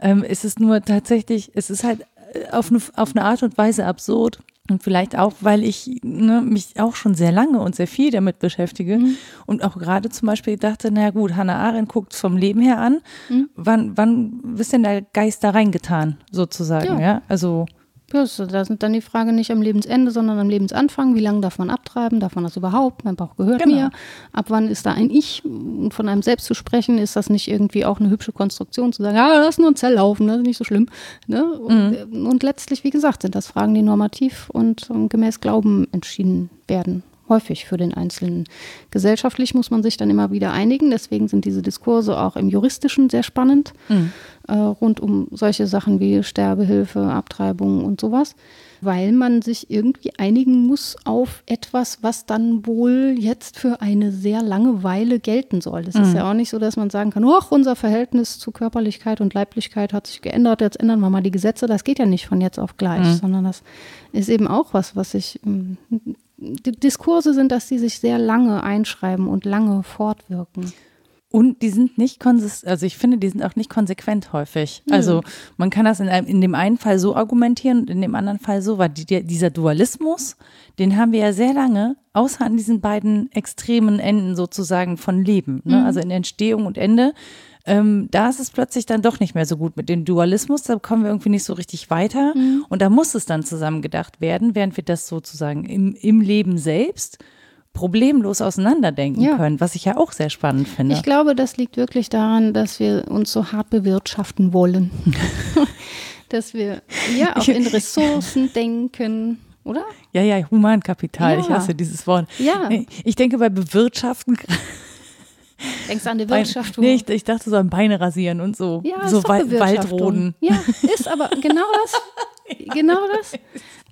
Ähm, ist es nur tatsächlich, es ist halt äh, auf eine, auf eine Art und Weise absurd. Und vielleicht auch, weil ich ne, mich auch schon sehr lange und sehr viel damit beschäftige mhm. und auch gerade zum Beispiel dachte, naja gut, Hannah Arendt guckt vom Leben her an. Mhm. Wann, wann ist denn der Geist da reingetan, sozusagen? Ja, ja? also ja, da sind dann die Frage nicht am Lebensende, sondern am Lebensanfang. Wie lange darf man abtreiben? Darf man das überhaupt? Mein Bauch gehört genau. mir. Ab wann ist da ein Ich? Und von einem selbst zu sprechen, ist das nicht irgendwie auch eine hübsche Konstruktion, zu sagen, ja, lass nur ein Zell laufen, das ist nicht so schlimm. Ne? Und, mhm. und, letztlich, wie gesagt, sind das Fragen, die normativ und gemäß Glauben entschieden werden häufig für den Einzelnen. Gesellschaftlich muss man sich dann immer wieder einigen, deswegen sind diese Diskurse auch im Juristischen sehr spannend, mhm. äh, rund um solche Sachen wie Sterbehilfe, Abtreibung und sowas, weil man sich irgendwie einigen muss auf etwas, was dann wohl jetzt für eine sehr lange Weile gelten soll. Es mhm. ist ja auch nicht so, dass man sagen kann, ach, unser Verhältnis zu Körperlichkeit und Leiblichkeit hat sich geändert, jetzt ändern wir mal die Gesetze. Das geht ja nicht von jetzt auf gleich, mhm. sondern das ist eben auch was, was sich hm, die Diskurse sind, dass sie sich sehr lange einschreiben und lange fortwirken. Und die sind nicht konsistent, also ich finde, die sind auch nicht konsequent häufig. Mhm. Also man kann das in, einem, in dem einen Fall so argumentieren und in dem anderen Fall so, weil die, dieser Dualismus, den haben wir ja sehr lange, außer an diesen beiden extremen Enden sozusagen von Leben, ne? Mhm. also in Entstehung und Ende, ähm, da ist es plötzlich dann doch nicht mehr so gut mit dem Dualismus, da kommen wir irgendwie nicht so richtig weiter mhm. und da muss es dann zusammen gedacht werden, während wir das sozusagen im, im Leben selbst problemlos auseinanderdenken ja. können, was ich ja auch sehr spannend finde. Ich glaube, das liegt wirklich daran, dass wir uns so hart bewirtschaften wollen. dass wir ja auch in Ressourcen denken, oder? Ja, ja, Humankapital, ja. ich hasse dieses Wort. Ja. Ich denke bei Bewirtschaften Denkst du an die Wirtschaft? Nee, ich, ich, dachte so an Beine rasieren und so. Ja, so Wald, Waldroden. Ja, ist aber genau das. genau das.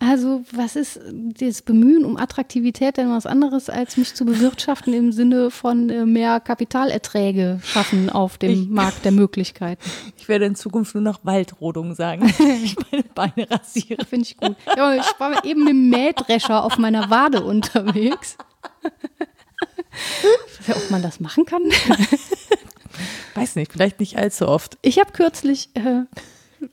Also, was ist das Bemühen um Attraktivität denn was anderes, als mich zu bewirtschaften im Sinne von äh, mehr Kapitalerträge schaffen auf dem ich, Markt der Möglichkeiten? Ich werde in Zukunft nur noch Waldrodung sagen, ich meine Beine rasiere. Finde ich gut. Ja, ich war eben mit dem Mähdrescher auf meiner Wade unterwegs. Ob man das machen kann? Weiß nicht, vielleicht nicht allzu oft. Ich habe kürzlich äh,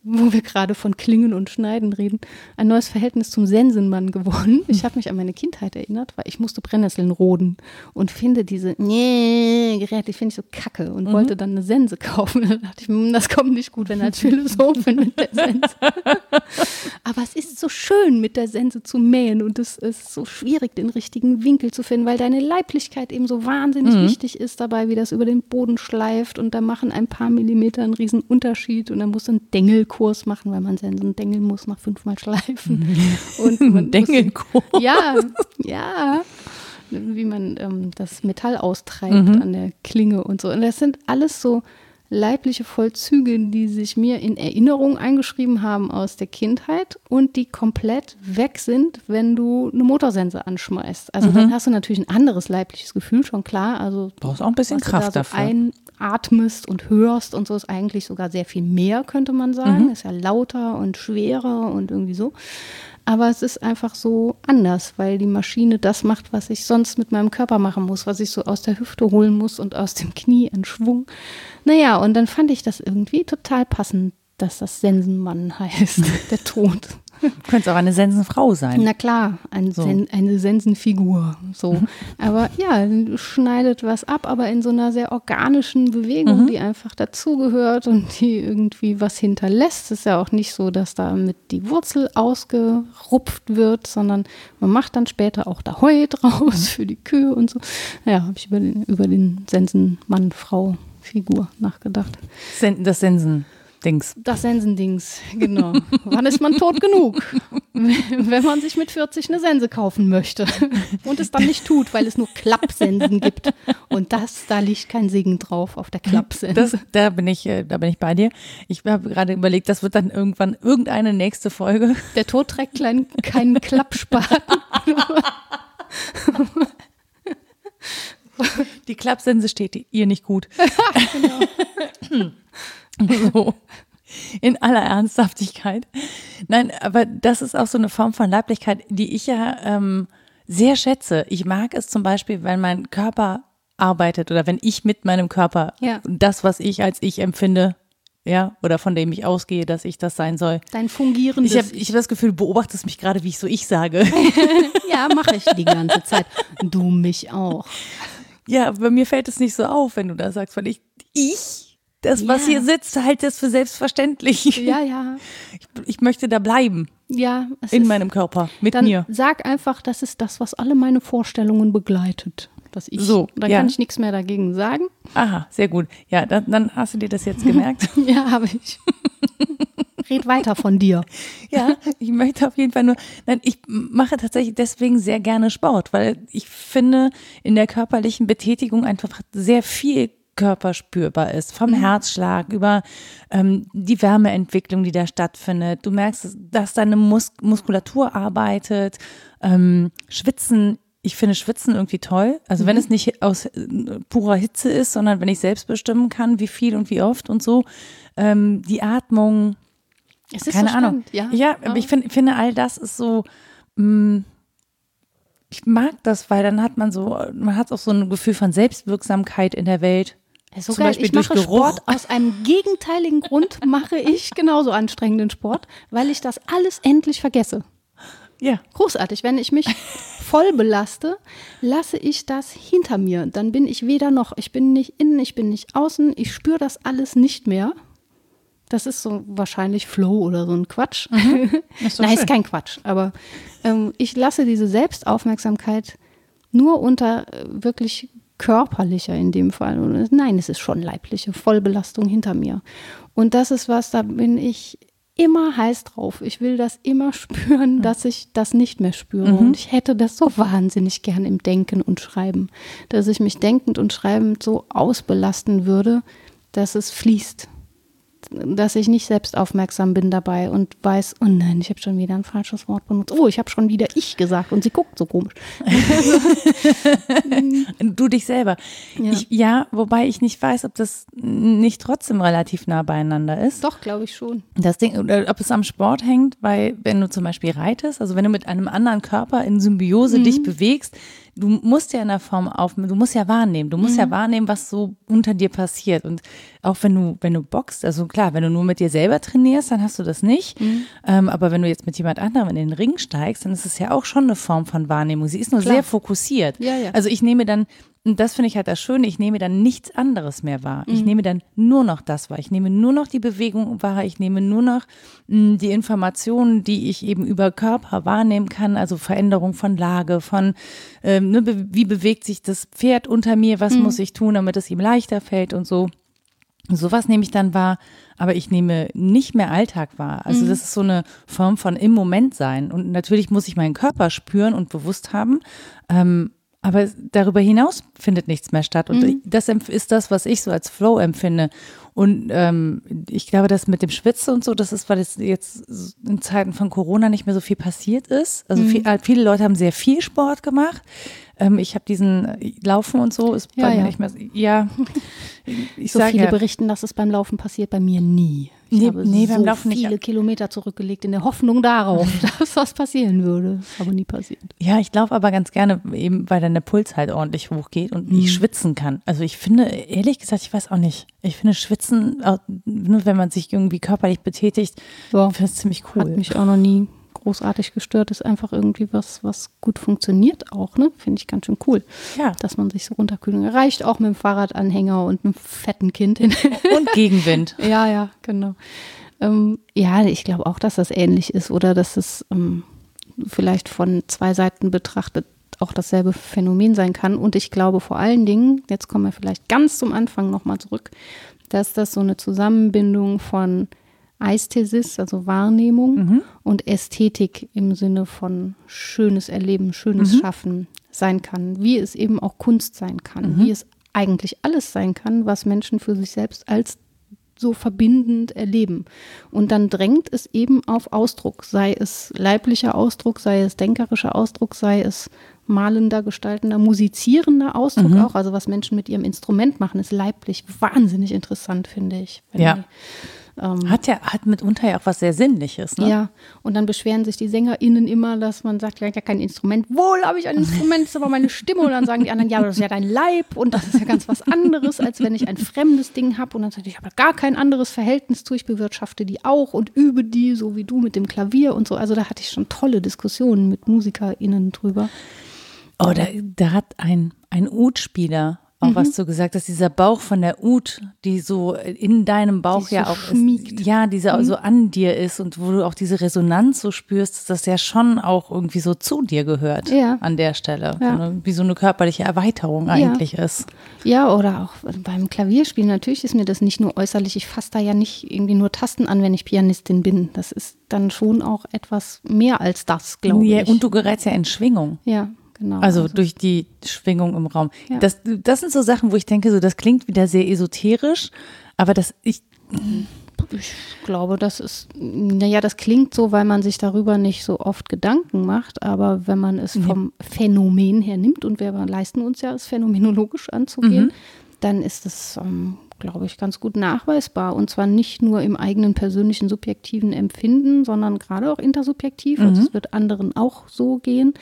wo wir gerade von Klingen und Schneiden reden, ein neues Verhältnis zum Sensenmann gewonnen. Ich habe mich an meine Kindheit erinnert, weil ich musste Brennnesseln roden und finde diese nee, Geräte, die finde ich so kacke und mhm. wollte dann eine Sense kaufen. Da dachte ich, hm, das kommt nicht gut, wenn als Philosophin mit der Sense. Aber es ist so schön, mit der Sense zu mähen und es ist so schwierig, den richtigen Winkel zu finden, weil deine Leiblichkeit eben so wahnsinnig mhm. wichtig ist dabei, wie das über den Boden schleift und da machen ein paar Millimeter einen riesen Unterschied und dann muss ein Dengel Dengelkurs machen, weil man Sensen dengeln muss nach fünfmal Schleifen. Und man Dengelkurs. ja, ja. Wie man ähm, das Metall austreibt mhm. an der Klinge und so. Und das sind alles so leibliche Vollzüge, die sich mir in Erinnerung eingeschrieben haben aus der Kindheit und die komplett weg sind, wenn du eine Motorsense anschmeißt. Also mhm. dann hast du natürlich ein anderes leibliches Gefühl, schon klar. Also brauchst auch ein bisschen Kraft da so dafür. einatmest und hörst und so ist eigentlich sogar sehr viel mehr, könnte man sagen. Mhm. Ist ja lauter und schwerer und irgendwie so. Aber es ist einfach so anders, weil die Maschine das macht, was ich sonst mit meinem Körper machen muss, was ich so aus der Hüfte holen muss und aus dem Knie in Schwung. Naja, und dann fand ich das irgendwie total passend, dass das Sensenmann heißt, der Tod. Könnte auch eine Sensenfrau sein. Na klar, ein so. Sen eine Sensenfigur. So. Mhm. Aber ja, schneidet was ab, aber in so einer sehr organischen Bewegung, mhm. die einfach dazugehört und die irgendwie was hinterlässt. Es ist ja auch nicht so, dass damit die Wurzel ausgerupft wird, sondern man macht dann später auch da Heu draus für die Kühe und so. Ja, habe ich über den, über den Sensenmann-Frau-Figur nachgedacht. Das Sensen. Dings. Das Sensendings, genau. Wann ist man tot genug? Wenn man sich mit 40 eine Sense kaufen möchte und es dann nicht tut, weil es nur Klappsensen gibt. Und das, da liegt kein Segen drauf auf der Klappsense. Da bin ich, äh, da bin ich bei dir. Ich habe gerade überlegt, das wird dann irgendwann irgendeine nächste Folge. Der Tod trägt klein, keinen Klappspaten. Die Klappsense steht ihr nicht gut. genau. So. In aller Ernsthaftigkeit. Nein, aber das ist auch so eine Form von Leiblichkeit, die ich ja ähm, sehr schätze. Ich mag es zum Beispiel, wenn mein Körper arbeitet oder wenn ich mit meinem Körper ja. das, was ich als ich empfinde, ja, oder von dem ich ausgehe, dass ich das sein soll. Dein fungierendes Ich habe ich hab das Gefühl, du beobachtest mich gerade, wie ich so ich sage. ja, mache ich die ganze Zeit. Du mich auch. Ja, bei mir fällt es nicht so auf, wenn du das sagst, weil ich, ich das, ja. was hier sitzt, halt das für selbstverständlich. Ja, ja. Ich, ich möchte da bleiben. Ja. in ist, meinem Körper, mit dann mir. Sag einfach, das ist das, was alle meine Vorstellungen begleitet. Dass ich, so, dann ja. kann ich nichts mehr dagegen sagen. Aha, sehr gut. Ja, dann, dann hast du dir das jetzt gemerkt. ja, habe ich. Red weiter von dir. Ja, ich möchte auf jeden Fall nur, nein, ich mache tatsächlich deswegen sehr gerne Sport, weil ich finde, in der körperlichen Betätigung einfach sehr viel Körper spürbar ist, vom mhm. Herzschlag über ähm, die Wärmeentwicklung, die da stattfindet. Du merkst, dass deine Mus Muskulatur arbeitet, ähm, Schwitzen. Ich finde Schwitzen irgendwie toll. Also mhm. wenn es nicht aus äh, purer Hitze ist, sondern wenn ich selbst bestimmen kann, wie viel und wie oft und so. Ähm, die Atmung. Es ist keine so Ahnung. ja, ja, aber ich find, finde all das ist so. Mh, mm, ich mag das, weil dann hat man so, man hat auch so ein Gefühl von Selbstwirksamkeit in der Welt. So Zum geil. Beispiel ich mache Geruch. Sport aus einem gegenteiligen Grund mache ich genauso anstrengenden Sport, weil ich das alles endlich vergesse. Ja. Großartig. Wenn ich mich voll belaste, lasse ich das hinter mir. Dann bin ich weder noch, ich bin nicht innen, ich bin nicht außen, ich spüre das alles nicht mehr. Das ist so wahrscheinlich Flow oder so ein Quatsch. Mhm. Ist Nein, schön. ist kein Quatsch. Aber ähm, ich lasse diese Selbstaufmerksamkeit nur unter äh, wirklich körperlicher in dem Fall. Nein, es ist schon leibliche Vollbelastung hinter mir. Und das ist was, da bin ich immer heiß drauf. Ich will das immer spüren, dass ich das nicht mehr spüre. Mhm. Und ich hätte das so wahnsinnig gern im Denken und Schreiben, dass ich mich denkend und schreibend so ausbelasten würde, dass es fließt dass ich nicht selbst aufmerksam bin dabei und weiß, oh nein, ich habe schon wieder ein falsches Wort benutzt. Oh, ich habe schon wieder ich gesagt und sie guckt so komisch. du dich selber. Ja. Ich, ja, wobei ich nicht weiß, ob das nicht trotzdem relativ nah beieinander ist. Doch, glaube ich schon. Das Ding, oder ob es am Sport hängt, weil wenn du zum Beispiel reitest, also wenn du mit einem anderen Körper in Symbiose mhm. dich bewegst, du musst ja in der Form auf, du musst ja wahrnehmen, du musst mhm. ja wahrnehmen, was so unter dir passiert. Und auch wenn du, wenn du boxst, also klar, wenn du nur mit dir selber trainierst, dann hast du das nicht. Mhm. Ähm, aber wenn du jetzt mit jemand anderem in den Ring steigst, dann ist es ja auch schon eine Form von Wahrnehmung. Sie ist nur klar. sehr fokussiert. Ja, ja. Also ich nehme dann und das finde ich halt das Schöne, ich nehme dann nichts anderes mehr wahr. Ich mhm. nehme dann nur noch das wahr. Ich nehme nur noch die Bewegung wahr. Ich nehme nur noch mh, hm, die Informationen, die ich eben über Körper wahrnehmen kann, also Veränderung von Lage, von ähm, ne, wie bewegt sich das Pferd unter mir, was mhm. muss ich tun, damit es ihm leichter fällt und so. Sowas nehme ich dann wahr, aber ich nehme nicht mehr Alltag wahr. Also mhm. das ist so eine Form von im Moment sein. Und natürlich muss ich meinen Körper spüren und bewusst haben. Ähm, aber darüber hinaus findet nichts mehr statt. Und mhm. das ist das, was ich so als Flow empfinde. Und ähm, ich glaube, dass mit dem Schwitzen und so, das ist, weil es jetzt in Zeiten von Corona nicht mehr so viel passiert ist. Also mhm. viel, äh, viele Leute haben sehr viel Sport gemacht. Ähm, ich habe diesen äh, Laufen und so ist ja, bei mir ja. nicht mehr. Ja, ich so viele ja. berichten, dass es beim Laufen passiert, bei mir nie. Ich nee, habe nee, beim so Laufen viele nicht. Kilometer zurückgelegt in der Hoffnung darauf, dass was passieren würde. Aber nie passiert. Ja, ich laufe aber ganz gerne, eben weil dann der Puls halt ordentlich hochgeht und mhm. ich schwitzen kann. Also ich finde, ehrlich gesagt, ich weiß auch nicht. Ich finde Schwitzen, nur wenn man sich irgendwie körperlich betätigt, so. finde ich ziemlich cool. Hat mich auch noch nie großartig gestört. Ist einfach irgendwie was, was gut funktioniert auch, ne? Finde ich ganz schön cool. Ja. Dass man sich so runterkühlen erreicht, auch mit dem Fahrradanhänger und einem fetten Kind. und Gegenwind. ja, ja, genau. Ähm, ja, ich glaube auch, dass das ähnlich ist oder dass es ähm, vielleicht von zwei Seiten betrachtet auch dasselbe Phänomen sein kann. Und ich glaube vor allen Dingen, jetzt kommen wir vielleicht ganz zum Anfang nochmal zurück, dass das so eine Zusammenbindung von Ästhesis, also Wahrnehmung mhm. Und Ästhetik im Sinne von schönes Erleben, schönes mhm. Schaffen sein kann, wie es eben auch Kunst sein kann, mhm. wie es eigentlich alles sein kann, was Menschen für sich selbst als so verbindend erleben. Und dann drängt es eben auf Ausdruck, sei es leiblicher Ausdruck, sei es denkerischer Ausdruck, sei es malender, gestaltender, musizierender Ausdruck mhm. auch. Also was Menschen mit ihrem Instrument machen, ist leiblich wahnsinnig interessant, finde ich. ja. Ähm, hat ja, hat mitunter ja auch was sehr Sinnliches, ne? Ja, und dann beschweren sich die SängerInnen immer, dass man sagt, ja, ich habe kein Instrument. Wohl habe ich ein Instrument, das ist aber meine Stimme. Und dann sagen die anderen, ja, das ist ja dein Leib und das ist ja ganz was anderes, als wenn ich ein fremdes Ding habe. Und dann sage ich, ich habe gar kein anderes Verhältnis zu, ich bewirtschafte die auch und übe die, so wie du mit dem Klavier und so. Also da hatte ich schon tolle Diskussionen mit MusikerInnen drüber. Oh, da, da hat ein, ein Ut-Spieler auch mhm. was du gesagt hast, dieser Bauch von der Ut, die so in deinem Bauch ja so auch ist, ja, die mhm. so an dir ist und wo du auch diese Resonanz so spürst, dass das ja schon auch irgendwie so zu dir gehört ja. an der Stelle. Ja. So eine, wie so eine körperliche Erweiterung eigentlich ja. ist. Ja, oder auch beim Klavierspielen, natürlich ist mir das nicht nur äußerlich, ich fasse da ja nicht irgendwie nur Tasten an, wenn ich Pianistin bin. Das ist dann schon auch etwas mehr als das, glaube ich. Und du gerätst ja in Schwingung. Ja. Genau. Also, also, durch die Schwingung im Raum. Ja. Das, das sind so Sachen, wo ich denke, so das klingt wieder sehr esoterisch, aber das ich. Ich glaube, das ist, naja, das klingt so, weil man sich darüber nicht so oft Gedanken macht, aber wenn man es vom ja. Phänomen her nimmt und wir leisten uns ja, es phänomenologisch anzugehen, mhm. dann ist es, ähm, glaube ich, ganz gut nachweisbar. Und zwar nicht nur im eigenen persönlichen subjektiven Empfinden, sondern gerade auch intersubjektiv. Mhm. Also es wird anderen auch so gehen.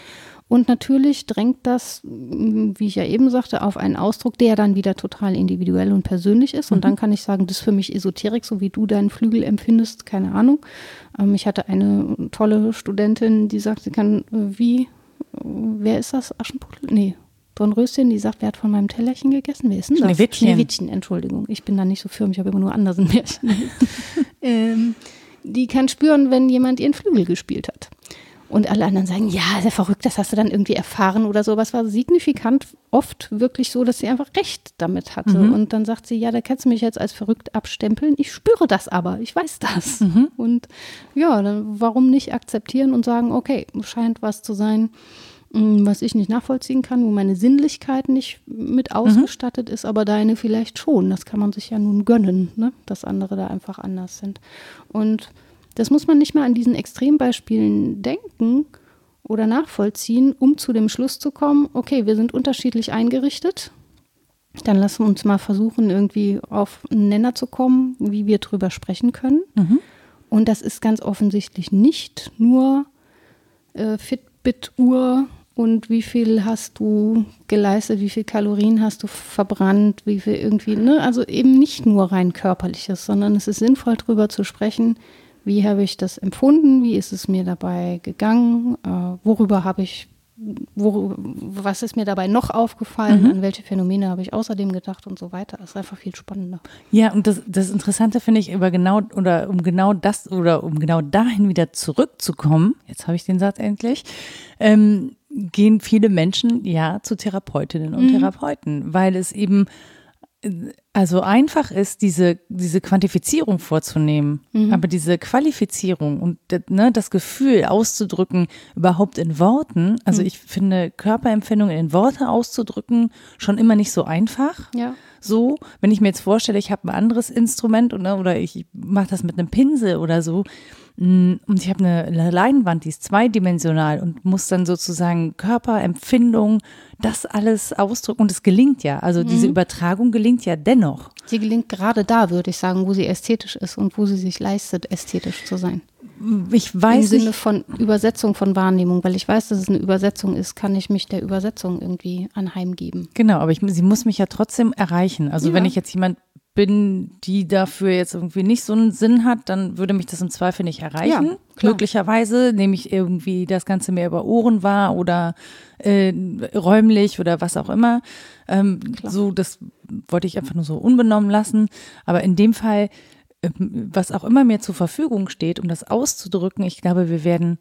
Und natürlich drängt das, wie ich ja eben sagte, auf einen Ausdruck, der dann wieder total individuell und persönlich ist. Und mhm. dann kann ich sagen, das ist für mich Esoterik, so wie du deinen Flügel empfindest, keine Ahnung. Ähm, ich hatte eine tolle Studentin, die sagt, sie kann, äh, wie, wer ist das? Aschenputtel? Nee, Dornröschen, die sagt, wer hat von meinem Tellerchen gegessen? Wer ist denn das? Schneewittchen. Schneewittchen, Entschuldigung. Ich bin da nicht so firm, ich habe immer nur anderen Märchen. ähm, die kann spüren, wenn jemand ihren Flügel gespielt hat. Und alle anderen sagen, ja, sehr verrückt, das hast du dann irgendwie erfahren oder so. Aber es war signifikant oft wirklich so, dass sie einfach recht damit hatte. Mhm. Und dann sagt sie, ja, da kannst du mich jetzt als verrückt abstempeln. Ich spüre das aber, ich weiß das. Mhm. Und ja, dann warum nicht akzeptieren und sagen, okay, scheint was zu sein, mm, was ich nicht nachvollziehen kann, wo meine Sinnlichkeit nicht mit mhm. ausgestattet mhm. ist, aber deine vielleicht schon. Das kann man sich ja nun gönnen, ne? dass andere da einfach anders sind. Und das muss man nicht mal an diesen Extrembeispielen denken oder nachvollziehen, um zu dem Schluss zu kommen, okay, wir sind unterschiedlich eingerichtet. Dann lassen wir uns mal versuchen, irgendwie auf einen Nenner zu kommen, wie wir drüber sprechen können. Mhm. Und das ist ganz offensichtlich nicht nur äh, Fitbit-Uhr und wie viel hast du geleistet, wie viel Kalorien hast du verbrannt, wie viel irgendwie, ne? Also eben nicht nur rein körperliches, sondern es ist sinnvoll, darüber zu sprechen, wie habe ich das empfunden? Wie ist es mir dabei gegangen? Äh, worüber habe ich, worüber, was ist mir dabei noch aufgefallen? Mhm. An welche Phänomene habe ich außerdem gedacht und so weiter? Das ist einfach viel spannender. Ja, und das, das Interessante finde ich über genau oder um genau das oder um genau dahin wieder zurückzukommen, jetzt habe ich den Satz endlich, ähm, gehen viele Menschen ja zu Therapeutinnen und mhm. Therapeuten, weil es eben also einfach ist, diese, diese Quantifizierung vorzunehmen, mhm. aber diese Qualifizierung und ne, das Gefühl auszudrücken, überhaupt in Worten, also mhm. ich finde Körperempfindungen in Worte auszudrücken schon immer nicht so einfach. Ja. So, wenn ich mir jetzt vorstelle, ich habe ein anderes Instrument oder, oder ich mache das mit einem Pinsel oder so, und ich habe eine Leinwand, die ist zweidimensional und muss dann sozusagen Körperempfindung, das alles ausdrücken. Und es gelingt ja. Also mhm. diese Übertragung gelingt ja dennoch. Sie gelingt gerade da, würde ich sagen, wo sie ästhetisch ist und wo sie sich leistet, ästhetisch zu sein. Ich weiß Im Sinne von Übersetzung von Wahrnehmung, weil ich weiß, dass es eine Übersetzung ist, kann ich mich der Übersetzung irgendwie anheimgeben. Genau, aber ich, sie muss mich ja trotzdem erreichen. Also ja. wenn ich jetzt jemand bin, die dafür jetzt irgendwie nicht so einen Sinn hat, dann würde mich das im Zweifel nicht erreichen. Ja, Glücklicherweise nehme ich irgendwie das Ganze mehr über Ohren wahr oder äh, räumlich oder was auch immer. Ähm, so, das wollte ich einfach nur so unbenommen lassen. Aber in dem Fall, äh, was auch immer mir zur Verfügung steht, um das auszudrücken, ich glaube, wir werden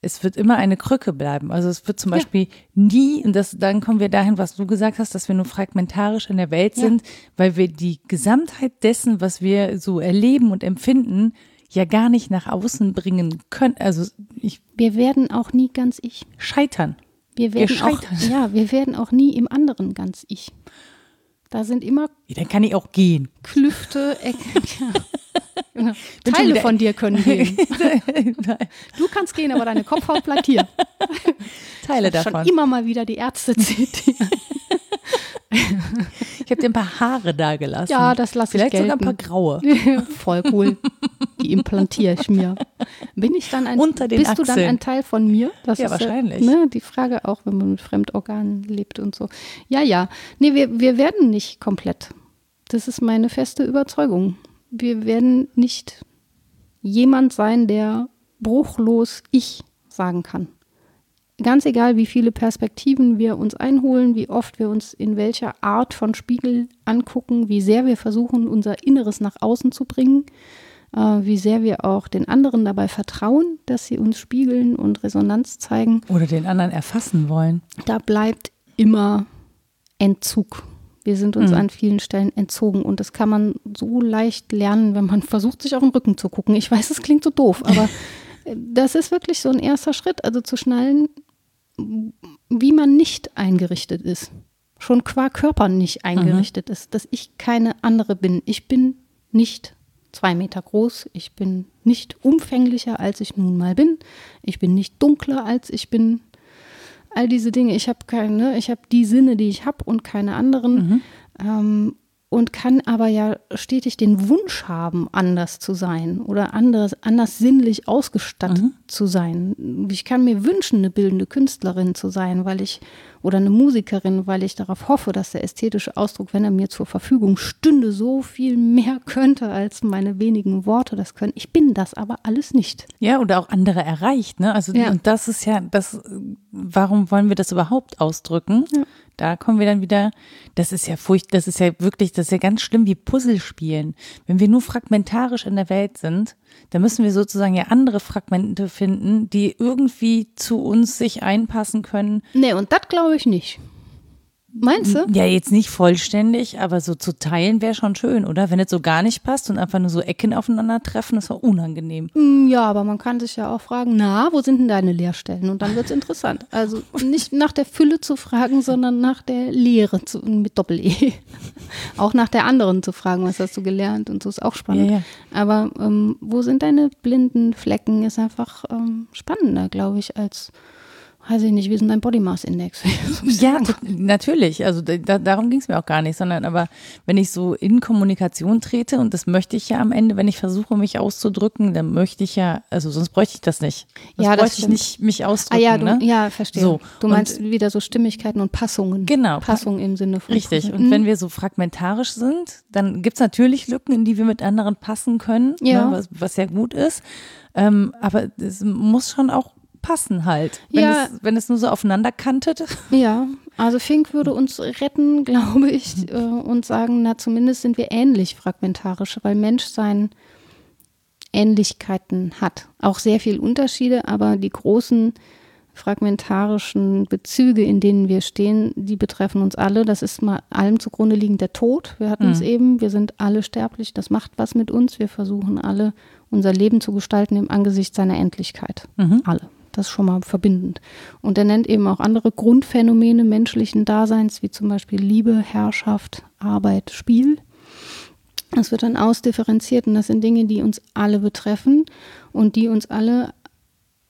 es wird immer eine Krücke bleiben. Also es wird zum ja. Beispiel nie, und das, dann kommen wir dahin, was du gesagt hast, dass wir nur fragmentarisch in der Welt sind, ja. weil wir die Gesamtheit dessen, was wir so erleben und empfinden, ja gar nicht nach außen bringen können. Also ich. Wir werden auch nie ganz ich. Scheitern. Wir werden wir scheitern. Auch, ja, wir werden auch nie im anderen ganz ich. Da sind immer. Ja, dann kann ich auch gehen. Klüfte, Ecken. Ja. Teile von dir können gehen. du kannst gehen, aber deine Kopfhaut bleibt hier. Teile davon. Schon immer mal wieder die Ärzte zitieren. Ich habe dir ein paar Haare da gelassen. Ja, das lasse ich Vielleicht sogar ein paar graue. Voll cool. Die implantiere ich mir. Bin ich dann ein Unter den Bist Achseln. du dann ein Teil von mir? Das ja, ist wahrscheinlich. Ne, die Frage auch, wenn man mit Fremdorganen lebt und so. Ja, ja. Nee, wir, wir werden nicht komplett. Das ist meine feste Überzeugung. Wir werden nicht jemand sein, der bruchlos ich sagen kann ganz egal, wie viele Perspektiven wir uns einholen, wie oft wir uns in welcher Art von Spiegel angucken, wie sehr wir versuchen, unser Inneres nach außen zu bringen, äh, wie sehr wir auch den anderen dabei vertrauen, dass sie uns spiegeln und Resonanz zeigen. Oder den anderen erfassen wollen. Da bleibt immer Entzug. Wir sind uns mhm. an vielen Stellen entzogen und das kann man so leicht lernen, wenn man versucht, sich auf den Rücken zu gucken. Ich weiß, es klingt so doof, aber das ist wirklich so ein erster Schritt, also zu schnallen, wie man nicht eingerichtet ist. Schon qua Körper nicht eingerichtet mhm. ist, dass ich keine andere bin. Ich bin nicht zwei Meter groß, ich bin nicht umfänglicher, als ich nun mal bin, ich bin nicht dunkler, als ich bin. All diese Dinge, ich habe keine, ich habe die Sinne, die ich habe und keine anderen. Mhm. Ähm, und kann aber ja stetig den Wunsch haben, anders zu sein oder anders, anders sinnlich ausgestattet mhm. zu sein. Ich kann mir wünschen, eine bildende Künstlerin zu sein, weil ich oder eine Musikerin, weil ich darauf hoffe, dass der ästhetische Ausdruck, wenn er mir zur Verfügung stünde, so viel mehr könnte als meine wenigen Worte das können. Ich bin das aber alles nicht. Ja, oder auch andere erreicht, ne? Also ja. und das ist ja das warum wollen wir das überhaupt ausdrücken? Ja da kommen wir dann wieder, das ist ja furcht, das ist ja wirklich, das ist ja ganz schlimm wie Puzzlespielen. Wenn wir nur fragmentarisch in der Welt sind, dann müssen wir sozusagen ja andere Fragmente finden, die irgendwie zu uns sich einpassen können. Nee, und das glaube ich nicht. Meinst du? Ja, jetzt nicht vollständig, aber so zu teilen wäre schon schön, oder? Wenn es so gar nicht passt und einfach nur so Ecken aufeinandertreffen, ist auch unangenehm. Mm, ja, aber man kann sich ja auch fragen, na, wo sind denn deine Leerstellen? Und dann wird es interessant. Also nicht nach der Fülle zu fragen, sondern nach der Lehre zu, mit Doppel-E. auch nach der anderen zu fragen, was hast du gelernt? Und so ist auch spannend. Ja, ja. Aber ähm, wo sind deine blinden Flecken, ist einfach ähm, spannender, glaube ich, als weiß ich nicht, wie ist denn dein Body Mass Index? ja, natürlich. Also da, darum ging es mir auch gar nicht, sondern aber wenn ich so in Kommunikation trete und das möchte ich ja am Ende, wenn ich versuche, mich auszudrücken, dann möchte ich ja, also sonst bräuchte ich das nicht. Sonst ja, das bräuchte ich nicht mich ausdrücken. Ah, ja, du, ne? ja, verstehe. So. Du meinst und, wieder so Stimmigkeiten und Passungen. Genau. Passungen im Sinne von. Richtig. Und mhm. wenn wir so fragmentarisch sind, dann gibt es natürlich Lücken, in die wir mit anderen passen können, ne, ja. Ne, was, was ja gut ist. Ähm, aber es muss schon auch passen halt. Wenn, ja. es, wenn es nur so aufeinander kantet. Ja, also Fink würde uns retten, glaube ich, äh, und sagen, na zumindest sind wir ähnlich fragmentarisch, weil Menschsein Ähnlichkeiten hat. Auch sehr viel Unterschiede, aber die großen fragmentarischen Bezüge, in denen wir stehen, die betreffen uns alle. Das ist mal allem zugrunde liegend der Tod. Wir hatten mhm. es eben, wir sind alle sterblich, das macht was mit uns. Wir versuchen alle unser Leben zu gestalten im Angesicht seiner Endlichkeit. Mhm. Alle. Das schon mal verbindend. Und er nennt eben auch andere Grundphänomene menschlichen Daseins, wie zum Beispiel Liebe, Herrschaft, Arbeit, Spiel. Das wird dann ausdifferenziert und das sind Dinge, die uns alle betreffen und die uns alle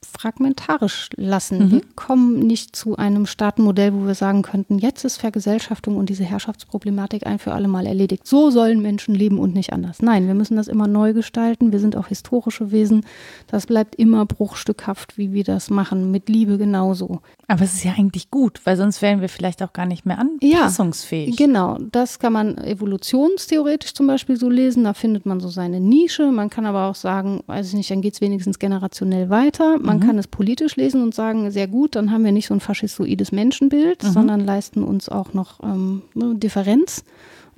fragmentarisch lassen. Mhm. Wir kommen nicht zu einem Staatenmodell, wo wir sagen könnten, jetzt ist Vergesellschaftung und diese Herrschaftsproblematik ein für alle Mal erledigt. So sollen Menschen leben und nicht anders. Nein, wir müssen das immer neu gestalten. Wir sind auch historische Wesen. Das bleibt immer bruchstückhaft, wie wir das machen. Mit Liebe genauso. Aber es ist ja eigentlich gut, weil sonst wären wir vielleicht auch gar nicht mehr anpassungsfähig. Ja, genau. Das kann man evolutionstheoretisch zum Beispiel so lesen. Da findet man so seine Nische. Man kann aber auch sagen, weiß ich nicht, dann geht es wenigstens generationell weiter. Man mhm. kann es politisch lesen und sagen, sehr gut, dann haben wir nicht so ein faschistoides Menschenbild, mhm. sondern leisten uns auch noch ähm, eine Differenz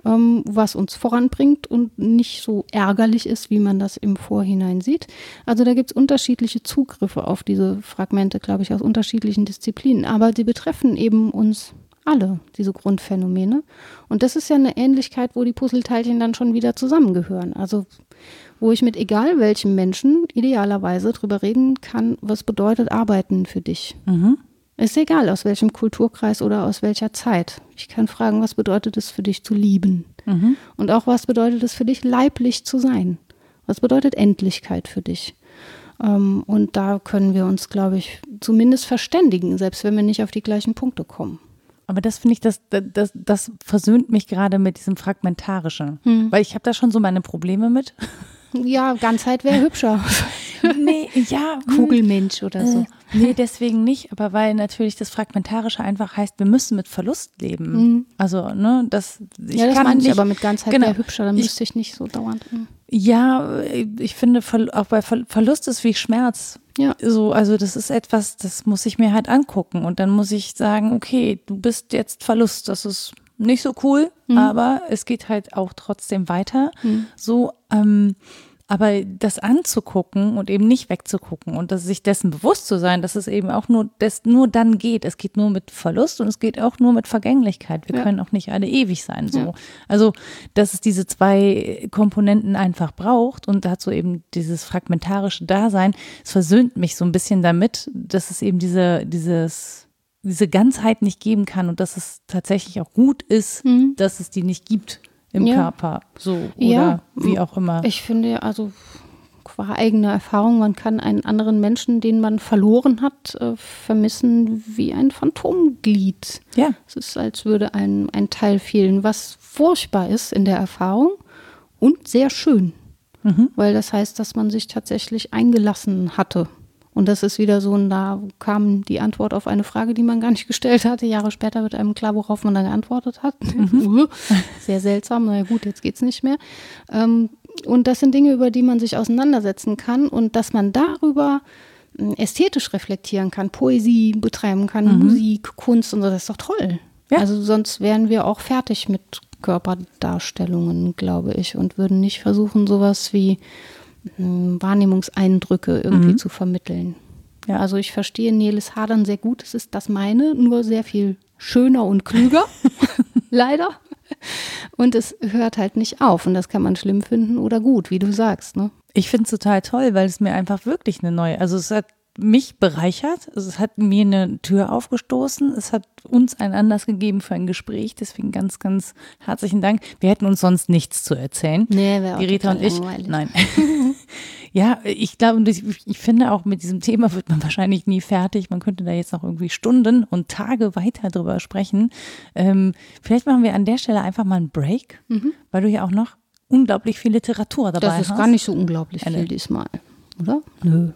ähm, was uns voranbringt und nicht so ärgerlich ist, wie man das im Vorhinein sieht. Also da gibt es unterschiedliche Zugriffe auf diese Fragmente, glaube ich, aus unterschiedlichen Disziplinen. Aber die betreffen eben uns alle, diese Grundphänomene. Und das ist ja eine Ähnlichkeit, wo die Puzzleteilchen dann schon wieder zusammengehören. Also wo ich mit egal welchem Menschen idealerweise drüber reden kann, was bedeutet Arbeiten für dich. Mhm. Ist egal, aus welchem Kulturkreis oder aus welcher Zeit. Ich kann fragen, was bedeutet es für dich zu lieben? Mhm. Und auch, was bedeutet es für dich, leiblich zu sein? Was bedeutet Endlichkeit für dich? Ähm, und da können wir uns, glaube ich, zumindest verständigen, selbst wenn wir nicht auf die gleichen Punkte kommen. Aber das finde ich, das, das, das versöhnt mich gerade mit diesem Fragmentarischen. Hm. Weil ich habe da schon so meine Probleme mit. Ja, Ganzheit wäre hübscher. nee, ja. Kugelmensch oder so. Äh, nee, deswegen nicht, aber weil natürlich das Fragmentarische einfach heißt, wir müssen mit Verlust leben. Mhm. Also, ne, das, ich ja, das kann nicht, aber mit Ganzheit genau, wäre hübscher, dann müsste ich nicht so dauernd. Mh. Ja, ich finde, auch bei Verlust ist wie Schmerz. Ja. So, also das ist etwas, das muss ich mir halt angucken und dann muss ich sagen, okay, du bist jetzt Verlust, das ist nicht so cool, mhm. aber es geht halt auch trotzdem weiter. Mhm. So, ähm, aber das anzugucken und eben nicht wegzugucken und dass sich dessen bewusst zu sein, dass es eben auch nur, das nur dann geht. Es geht nur mit Verlust und es geht auch nur mit Vergänglichkeit. Wir ja. können auch nicht alle ewig sein. So. Ja. Also, dass es diese zwei Komponenten einfach braucht und dazu eben dieses fragmentarische Dasein, es versöhnt mich so ein bisschen damit, dass es eben diese, dieses diese Ganzheit nicht geben kann und dass es tatsächlich auch gut ist, mhm. dass es die nicht gibt im ja. Körper, so oder ja. wie auch immer. Ich finde also qua eigener Erfahrung, man kann einen anderen Menschen, den man verloren hat, äh, vermissen wie ein Phantomglied. Ja. Es ist, als würde ein, ein Teil fehlen, was furchtbar ist in der Erfahrung und sehr schön. Mhm. Weil das heißt, dass man sich tatsächlich eingelassen hatte und das ist wieder so, und da kam die Antwort auf eine Frage, die man gar nicht gestellt hatte. Jahre später wird einem klar, worauf man dann geantwortet hat. Mhm. Sehr seltsam, naja gut, jetzt geht's nicht mehr. Ähm, und das sind Dinge, über die man sich auseinandersetzen kann und dass man darüber hm, ästhetisch reflektieren kann, Poesie betreiben kann, mhm. Musik, Kunst und so, das ist doch toll. Ja. Also sonst wären wir auch fertig mit Körperdarstellungen, glaube ich, und würden nicht versuchen, sowas wie Wahrnehmungseindrücke irgendwie mhm. zu vermitteln. Ja. Also ich verstehe Nelis Hadern sehr gut. Es ist das meine, nur sehr viel schöner und klüger. Leider. Und es hört halt nicht auf. Und das kann man schlimm finden oder gut, wie du sagst. Ne? Ich finde es total toll, weil es mir einfach wirklich eine neue, also es hat mich bereichert. Es hat mir eine Tür aufgestoßen. Es hat uns einen Anlass gegeben für ein Gespräch. Deswegen ganz, ganz herzlichen Dank. Wir hätten uns sonst nichts zu erzählen. Nee, wäre auch Die Rita und ich. Langweilig. Nein. ja, ich glaube, ich, ich finde auch mit diesem Thema wird man wahrscheinlich nie fertig. Man könnte da jetzt noch irgendwie Stunden und Tage weiter drüber sprechen. Ähm, vielleicht machen wir an der Stelle einfach mal einen Break, mhm. weil du ja auch noch unglaublich viel Literatur dabei hast. Das ist hast. gar nicht so unglaublich viel diesmal oder? Nö.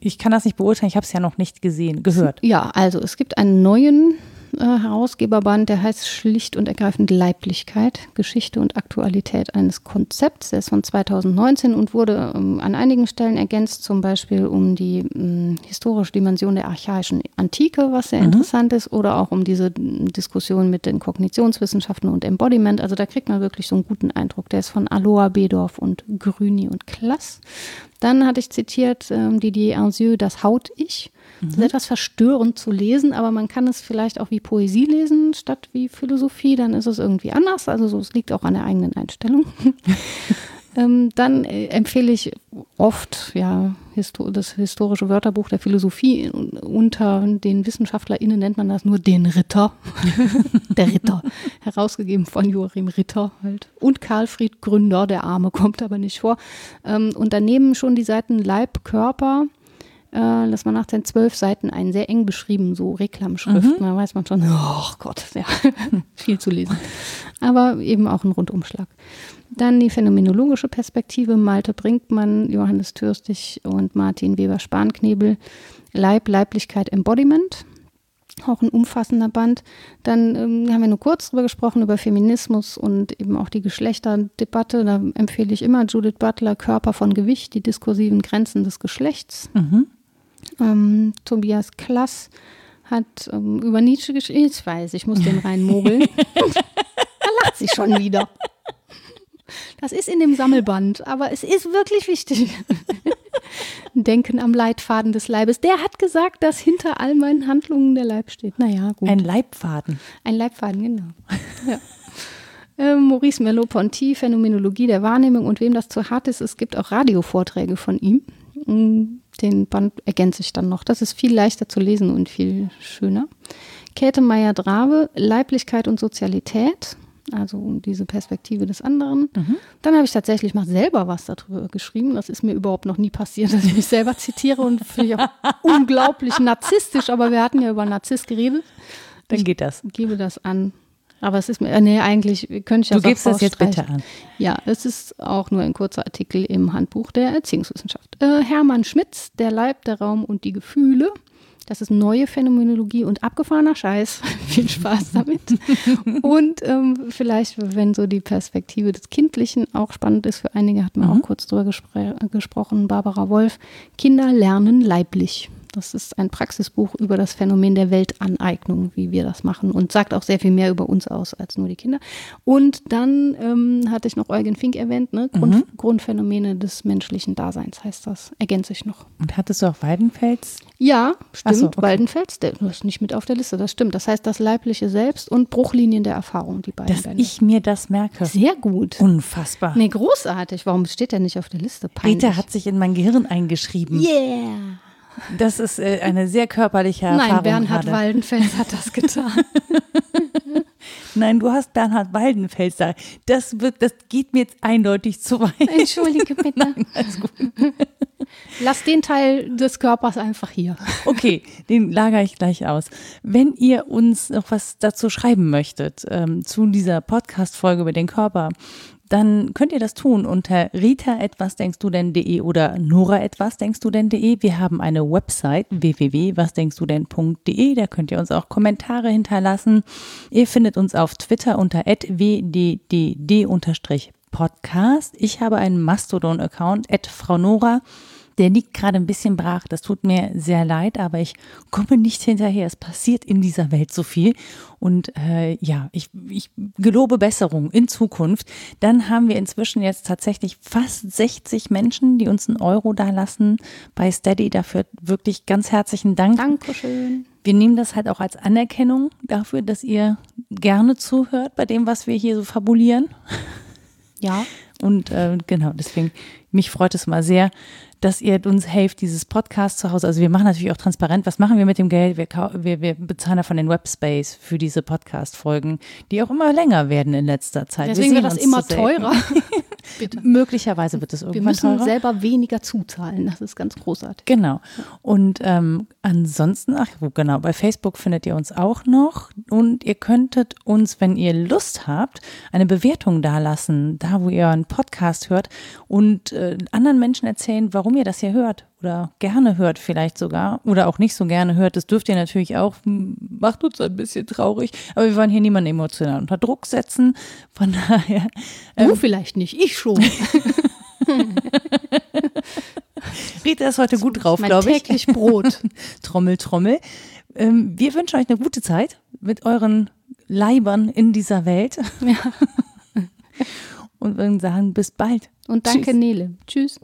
ich kann das nicht beurteilen, ich habe es ja noch nicht gesehen, gehört. Ja, also es gibt einen neuen äh, Herausgeberband, der heißt schlicht und ergreifend Leiblichkeit, Geschichte und Aktualität eines Konzepts. Der ist von 2019 und wurde ähm, an einigen Stellen ergänzt, zum Beispiel um die ähm, historische Dimension der archaischen Antike, was sehr mhm. interessant ist, oder auch um diese Diskussion mit den Kognitionswissenschaften und Embodiment. Also da kriegt man wirklich so einen guten Eindruck. Der ist von Aloha Bedorf und Grüni und Klass. Dann hatte ich zitiert ähm, Didier Anzieux, das Haut-Ich. Das ist mhm. etwas verstörend zu lesen, aber man kann es vielleicht auch wie Poesie lesen statt wie Philosophie. Dann ist es irgendwie anders. Also so, es liegt auch an der eigenen Einstellung. ähm, dann äh, empfehle ich oft ja Histo das historische Wörterbuch der Philosophie. Unter den WissenschaftlerInnen nennt man das nur den Ritter. der Ritter. Herausgegeben von Joachim Ritter halt. Und Karlfried Gründer, der Arme, kommt aber nicht vor. Ähm, und daneben schon die Seiten Leib, Körper äh, dass man nach den zwölf Seiten einen sehr eng beschrieben, so Reklamschrift, mhm. da weiß man schon, oh Gott, ja, viel zu lesen. Aber eben auch ein Rundumschlag. Dann die phänomenologische Perspektive, Malte Brinkmann, Johannes Türstig und Martin Weber-Spanknebel, Leib, Leiblichkeit, Embodiment auch ein umfassender Band. Dann ähm, haben wir nur kurz darüber gesprochen, über Feminismus und eben auch die Geschlechterdebatte. Da empfehle ich immer Judith Butler, Körper von Gewicht, die diskursiven Grenzen des Geschlechts. Mhm. Ähm, Tobias Klass hat ähm, über Nietzsche geschrieben. Ich weiß, ich muss den reinmogeln. da lacht sie schon wieder. Das ist in dem Sammelband, aber es ist wirklich wichtig. Denken am Leitfaden des Leibes. Der hat gesagt, dass hinter all meinen Handlungen der Leib steht. Naja, gut. Ein Leibfaden. Ein Leibfaden, genau. Ja. Äh, Maurice Merleau-Ponty, Phänomenologie der Wahrnehmung und wem das zu hart ist, es gibt auch Radiovorträge von ihm. Den Band ergänze ich dann noch. Das ist viel leichter zu lesen und viel schöner. Käthe Meyer-Drabe, Leiblichkeit und Sozialität, also diese Perspektive des anderen. Mhm. Dann habe ich tatsächlich mal selber was darüber geschrieben. Das ist mir überhaupt noch nie passiert, dass ich mich selber zitiere und finde ich auch unglaublich narzisstisch, aber wir hatten ja über Narzisst geredet. Dann geht das. Ich gebe das an. Aber es ist mir, äh, nee, eigentlich könnte ich das Du gibst das jetzt bitte an. Ja, es ist auch nur ein kurzer Artikel im Handbuch der Erziehungswissenschaft. Äh, Hermann Schmitz, Der Leib, der Raum und die Gefühle. Das ist neue Phänomenologie und abgefahrener Scheiß. Viel Spaß damit. und ähm, vielleicht, wenn so die Perspektive des Kindlichen auch spannend ist für einige, hat man mhm. auch kurz drüber gespr gesprochen, Barbara Wolf. Kinder lernen leiblich. Das ist ein Praxisbuch über das Phänomen der Weltaneignung, wie wir das machen und sagt auch sehr viel mehr über uns aus als nur die Kinder. Und dann ähm, hatte ich noch Eugen Fink erwähnt, ne? Grund, mhm. Grundphänomene des menschlichen Daseins heißt das, ergänze ich noch. Und hattest du auch Weidenfels? Ja, stimmt. So, okay. Weidenfels, der ist nicht mit auf der Liste, das stimmt. Das heißt das leibliche Selbst und Bruchlinien der Erfahrung, die beiden. Dass Bände. ich mir das merke. Sehr gut. Unfassbar. Nee, großartig. Warum steht der nicht auf der Liste? Peinlich. Peter hat sich in mein Gehirn eingeschrieben. Yeah. Das ist äh, eine sehr körperliche Erfahrung. Nein, Bernhard gerade. Waldenfels hat das getan. Nein, du hast Bernhard Waldenfels da. Das wird, das geht mir jetzt eindeutig zu weit. Entschuldige bitte. Nein, alles gut. Lass den Teil des Körpers einfach hier. Okay, den lagere ich gleich aus. Wenn ihr uns noch was dazu schreiben möchtet, ähm, zu dieser Podcast-Folge über den Körper, dann könnt ihr das tun unter rita etwas denkst du denn.de oder nora etwas denkst du denn.de. Wir haben eine Website www.wasdenkst-du-denn.de. Da könnt ihr uns auch Kommentare hinterlassen. Ihr findet uns auf Twitter unter wddd-podcast. Ich habe einen Mastodon-Account, Frau Nora. Der liegt gerade ein bisschen brach. Das tut mir sehr leid, aber ich komme nicht hinterher. Es passiert in dieser Welt so viel. Und äh, ja, ich, ich gelobe Besserung in Zukunft. Dann haben wir inzwischen jetzt tatsächlich fast 60 Menschen, die uns einen Euro da lassen bei Steady. Dafür wirklich ganz herzlichen Dank. Dankeschön. Wir nehmen das halt auch als Anerkennung dafür, dass ihr gerne zuhört bei dem, was wir hier so fabulieren. Ja. Und äh, genau, deswegen, mich freut es mal sehr, dass ihr uns helft, dieses Podcast zu Hause. Also wir machen natürlich auch transparent, was machen wir mit dem Geld? Wir, wir, wir bezahlen davon den Webspace für diese Podcast-Folgen, die auch immer länger werden in letzter Zeit. Deswegen wir wird das immer teurer. Möglicherweise wird es irgendwann teurer. Wir müssen selber weniger zuzahlen. Das ist ganz großartig. Genau. Und ähm, ansonsten, ach genau, bei Facebook findet ihr uns auch noch. Und ihr könntet uns, wenn ihr Lust habt, eine Bewertung dalassen, da wo ihr einen Podcast hört und äh, anderen Menschen erzählen, warum warum ihr das hier hört oder gerne hört vielleicht sogar oder auch nicht so gerne hört, das dürft ihr natürlich auch, macht uns ein bisschen traurig, aber wir wollen hier niemanden emotional unter Druck setzen, von daher. Du ähm, vielleicht nicht, ich schon. Rita ist heute gut drauf, glaube ich. täglich Brot. Trommel, Trommel. Ähm, wir wünschen euch eine gute Zeit mit euren Leibern in dieser Welt. Ja und würden sagen, bis bald. Und danke, Tschüss. Nele. Tschüss.